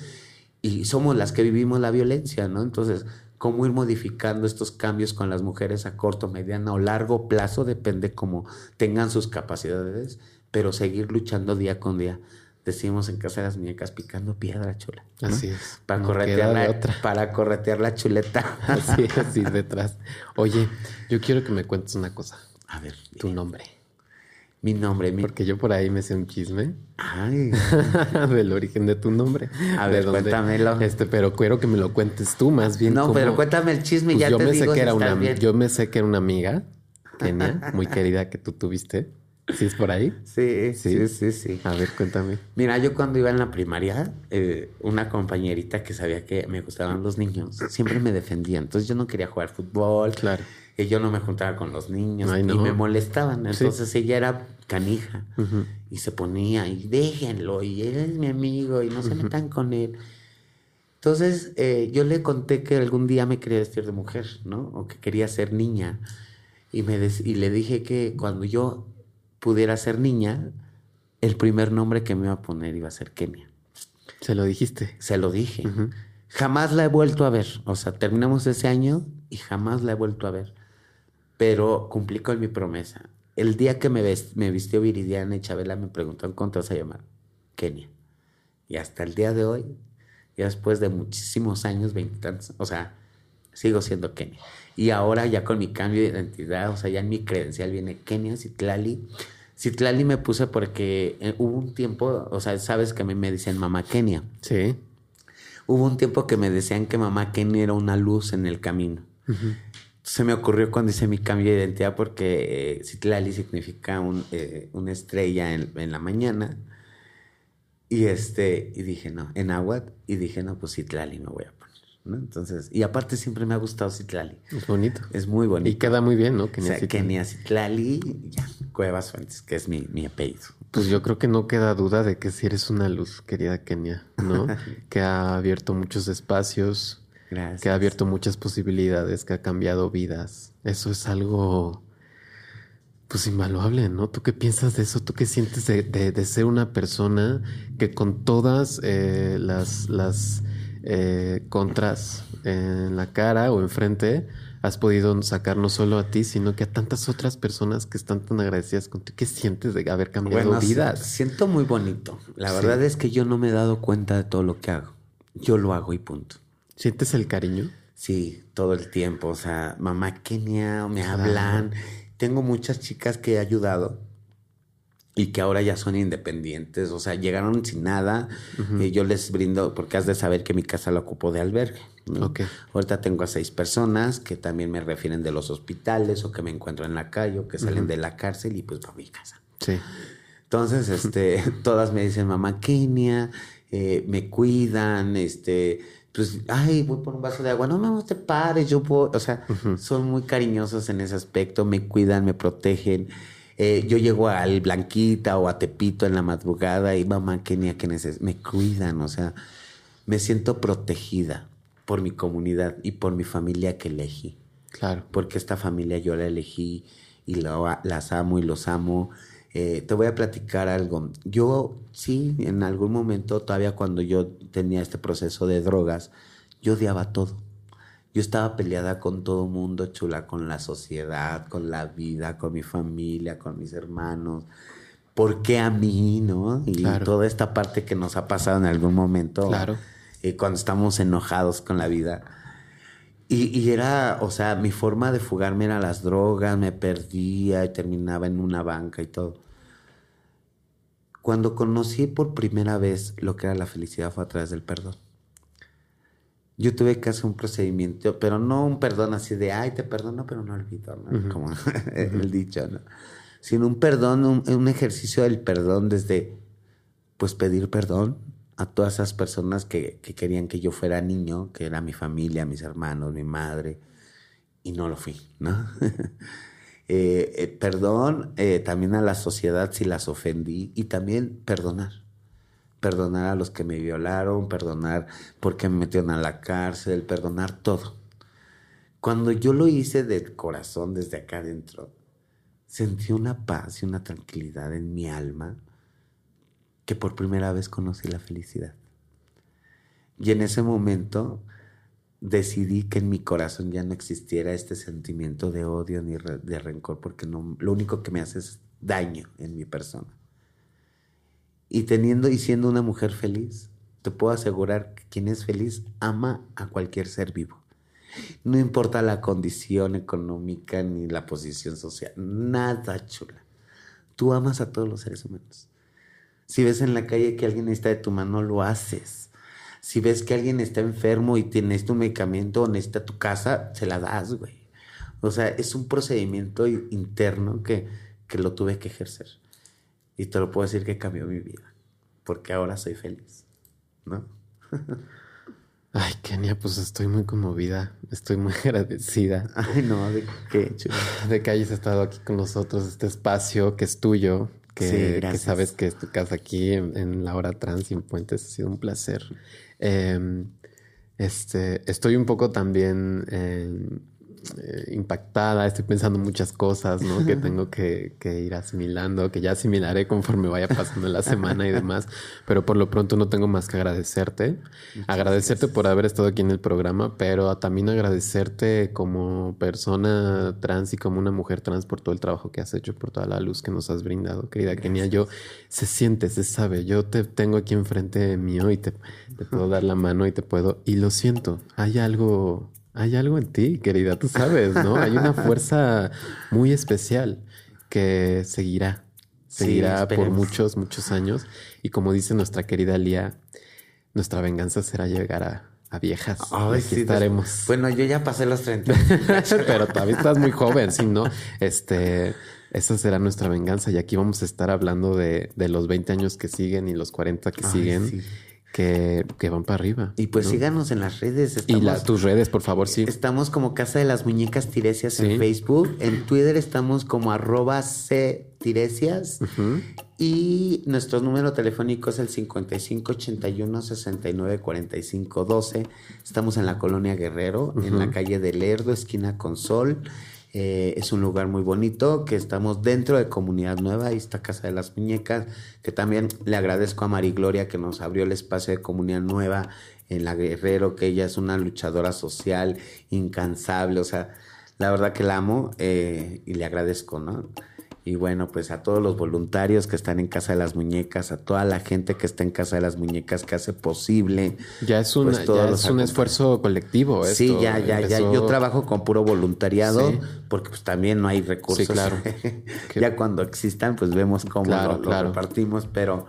Y somos las que vivimos la violencia, ¿no? Entonces, cómo ir modificando estos cambios con las mujeres a corto, mediano o largo plazo, depende cómo tengan sus capacidades, pero seguir luchando día con día. Decimos en casa de las muñecas picando piedra chula. Así es. Para, corretear la, para corretear la chuleta. Así, así detrás. Oye, yo quiero que me cuentes una cosa. A ver. Tu nombre. Mi nombre, mi... Porque yo por ahí me sé un chisme. Ay. del origen de tu nombre. A ver, cuéntamelo. Este, pero quiero que me lo cuentes tú más bien. No, pero cuéntame el chisme pues ya yo te me digo sé que era una, bien. Yo me sé que era una amiga, Kenia, muy querida que tú tuviste. ¿Sí es por ahí? Sí, sí, sí, sí. A ver, cuéntame. Mira, yo cuando iba en la primaria, eh, una compañerita que sabía que me gustaban los niños, siempre me defendía. Entonces yo no quería jugar fútbol. Claro. Y yo no me juntaba con los niños Ay, y me molestaban. Entonces ella era canija y se ponía y déjenlo y él es mi amigo y no se metan con él. Entonces eh, yo le conté que algún día me quería vestir de mujer, ¿no? O que quería ser niña. Y, me des- y le dije que cuando yo pudiera ser niña, el primer nombre que me iba a poner iba a ser Kenia. Se lo dijiste. Se lo dije. Jamás la he vuelto a ver. O sea, terminamos ese año y jamás la he vuelto a ver. Pero cumplí con mi promesa. El día que me, me vistió Viridiana y Chabela me preguntaron te vas a llamar. Kenia. Y hasta el día de hoy, ya después de muchísimos años, veintitantos, o sea, sigo siendo Kenia. Y ahora ya con mi cambio de identidad, o sea, ya en mi credencial viene Kenia Citlali. Citlali me puse porque eh, hubo un tiempo, o sea, sabes que a mí me dicen mamá Kenia. Sí. Hubo un tiempo que me decían que mamá Kenny era una luz en el camino. Se me ocurrió cuando hice mi cambio de identidad porque eh, Citlali significa un, eh, una estrella en, en la mañana. Y este, y dije, no, en Aguat, y dije, no, pues Citlali me voy a poner. ¿no? Entonces, y aparte siempre me ha gustado Citlali. Es bonito. Es muy bonito. Y queda muy bien, ¿no? o Kenia sea, Citlali. Kenia Citlali, ya, Cuevas Fuentes, que es mi, mi apellido. Pues yo creo que no queda duda de que si eres una luz, querida Kenia, ¿no? que ha abierto muchos espacios, Gracias. que ha abierto muchas posibilidades, que ha cambiado vidas. Eso es algo, pues invaluable, ¿no? ¿Tú qué piensas de eso? ¿Tú qué sientes de, de- de ser una persona que con todas eh, las, las eh, contras en la cara o enfrente has podido sacar no solo a ti, sino que a tantas otras personas que están tan agradecidas contigo? ¿Qué sientes de haber cambiado Bueno, vidas? si- siento muy bonito. La Sí. verdad es que yo no me he dado cuenta de todo lo que hago. Yo lo hago y punto. ¿Sientes el cariño? Sí, todo el tiempo. O sea, mamá Kenia, me Claro. hablan. Tengo muchas chicas que he ayudado y que ahora ya son independientes, o sea, llegaron sin nada, y yo les brindo, porque has de saber que mi casa la ocupo de albergue. Ahorita tengo a seis personas que también me refieren de los hospitales o que me encuentro en la calle o que salen de la cárcel y pues para mi casa. Sí. Entonces, este, todas me dicen, mamá Kenia, eh, me cuidan, este, pues, ay, voy por un vaso de agua, no, no, te pares, yo puedo, o sea, son muy cariñosos en ese aspecto, me cuidan, me protegen. Eh, yo llego al Blanquita o a Tepito en la madrugada y mamá Kenia que me cuidan, o sea, me siento protegida por mi comunidad y por mi familia que elegí. Claro. Porque esta familia yo la elegí y las amo y los amo. Eh, te voy a platicar algo. Yo sí, en algún momento, todavía cuando yo tenía este proceso de drogas, yo odiaba todo. Yo estaba peleada con todo mundo, chula, con la sociedad, con la vida, con mi familia, con mis hermanos. ¿Por qué a mí, no? Y toda esta parte que nos ha pasado en algún momento. Claro. Eh, cuando estamos enojados con la vida. Y, y, era, o sea, mi forma de fugarme era las drogas, me perdía y terminaba en una banca y todo. Cuando conocí por primera vez lo que era la felicidad fue a través del perdón yo tuve que hacer un procedimiento, pero no un perdón así de, ay, te perdono, pero no olvido, ¿no? Como el dicho, ¿no? Sino un perdón, un, ejercicio del perdón desde, pues, pedir perdón a todas esas personas que, querían que yo fuera niño, que era mi familia, mis hermanos, mi madre, y no lo fui, ¿no? Eh, eh, perdón eh, también a la sociedad si las ofendí y también perdonar perdonar a los que me violaron, perdonar porque me metieron a la cárcel, perdonar todo. Cuando yo lo hice del corazón, desde acá adentro, sentí una paz y una tranquilidad en mi alma que por primera vez conocí la felicidad. Y en ese momento decidí que en mi corazón ya no existiera este sentimiento de odio ni de rencor, porque lo único que me hace es daño en mi persona. Y teniendo y siendo una mujer feliz, te puedo asegurar que quien es feliz ama a cualquier ser vivo. No importa la condición económica ni la posición social, nada chula. Tú amas a todos los seres humanos. Si ves en la calle que alguien está de tu mano, lo haces. Si ves que alguien está enfermo y tienes tu medicamento o necesita tu casa, se la das, güey. O sea, es un procedimiento interno que, que lo tuve que ejercer. Y te lo puedo decir que cambió mi vida, porque ahora soy feliz, ¿no? Ay, Kenia, pues estoy muy conmovida, estoy muy agradecida. Ay, no, de qué De que hayas estado aquí con nosotros, este espacio que es tuyo, que, sabes que es tu casa aquí en, la hora trans y en Puentes, ha sido un placer. Em, este, estoy un poco también eh, impactada, estoy pensando muchas cosas, ¿no? Que tengo que, ir asimilando, que ya asimilaré conforme vaya pasando la semana y demás. Pero por lo pronto no tengo más que agradecerte. agradecerte por haber estado aquí en el programa, pero también agradecerte como persona trans y como una mujer trans por todo el trabajo que has hecho, por toda la luz que nos has brindado, querida Kenia. Yo se siente, se sabe. Yo te tengo aquí enfrente mío y te, te puedo dar la mano y te puedo. Y lo siento, hay algo hay algo en ti, querida, tú sabes, ¿no? Hay una fuerza muy especial que seguirá, seguirá por muchos, muchos años. Y como dice nuestra querida Lía, nuestra venganza será llegar a, viejas. Ay, sí, estaremos. Bueno, yo ya pasé los 30. Pero todavía estás muy joven, ¿sí? ¿No? Este, esa será nuestra venganza. Y aquí vamos a estar hablando de, los 20 años que siguen y los 40 que siguen que, van para arriba. Y pues síganos en las redes. y las tus redes, por favor, sí. Estamos como Casa de las Muñecas Tiresias en Facebook. En Twitter estamos como arroba C Tiresias. Y nuestro número telefónico es el 5581 69 45 12. Estamos en la colonia Guerrero, en la calle de Lerdo, esquina con Sol. Eh, es un lugar muy bonito, que estamos dentro de Comunidad Nueva, y está Casa de las Muñecas, que también le agradezco a Mari Gloria que nos abrió el espacio de Comunidad Nueva en La Guerrero, que ella es una luchadora social incansable, o sea, la verdad que la amo eh, y le agradezco, ¿no? Y bueno, pues a todos los voluntarios que están en Casa de las Muñecas, a toda la gente que está en Casa de las Muñecas que hace posible. Ya es, un, pues, ya es un esfuerzo colectivo. Sí, esto ya, ya, ya. empezó- Yo trabajo con puro voluntariado Sí. porque pues también no hay recursos. Sí, claro. Ya cuando existan, pues vemos cómo Claro, lo, lo claro. repartimos, pero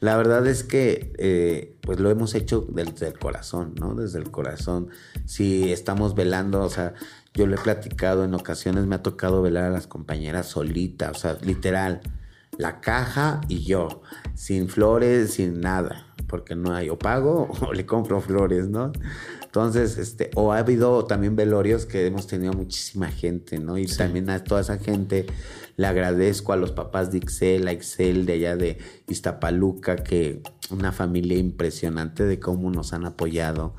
la verdad es que eh, pues lo hemos hecho desde el corazón, ¿no? Desde el corazón. Si estamos velando, o sea, yo lo he platicado en ocasiones, me ha tocado velar a las compañeras solita, o sea, literal, la caja y yo, sin flores, sin nada, porque no hay, o pago o le compro flores, ¿no? Entonces, este, o ha habido también velorios que hemos tenido muchísima gente, ¿no? Y también a toda esa gente le agradezco a los papás de Ixel, a Ixel de allá de Iztapaluca, que una familia impresionante de cómo nos han apoyado.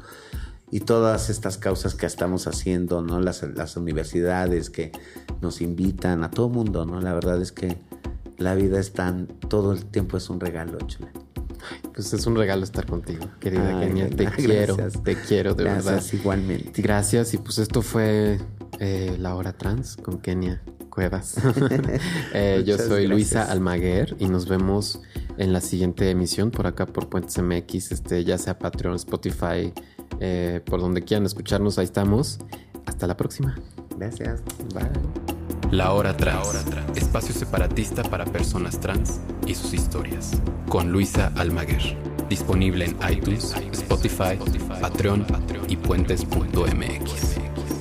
Y todas estas causas que estamos haciendo, ¿no? Las, las universidades que nos invitan, a todo mundo, ¿no? La verdad es que la vida es tan, todo el tiempo es un regalo, chula. Pues es un regalo estar contigo, querida Ay, Kenia. Te gracias. quiero, te quiero de Gracias, verdad. igualmente. Gracias. Y pues esto fue eh, La Hora Trans con Kenia Cuevas. Eh, yo soy Luisa gracias. Almaguer y nos vemos en la siguiente emisión por acá por Puentes MX, este, ya sea Patreon, Spotify, eh, por donde quieran escucharnos, ahí estamos. Hasta la próxima. Gracias. Bye. La Hora Trans, espacio separatista para personas trans y sus historias, con Luisa Almaguer. Disponible en iTunes, Spotify, Patreon y puentes.mx.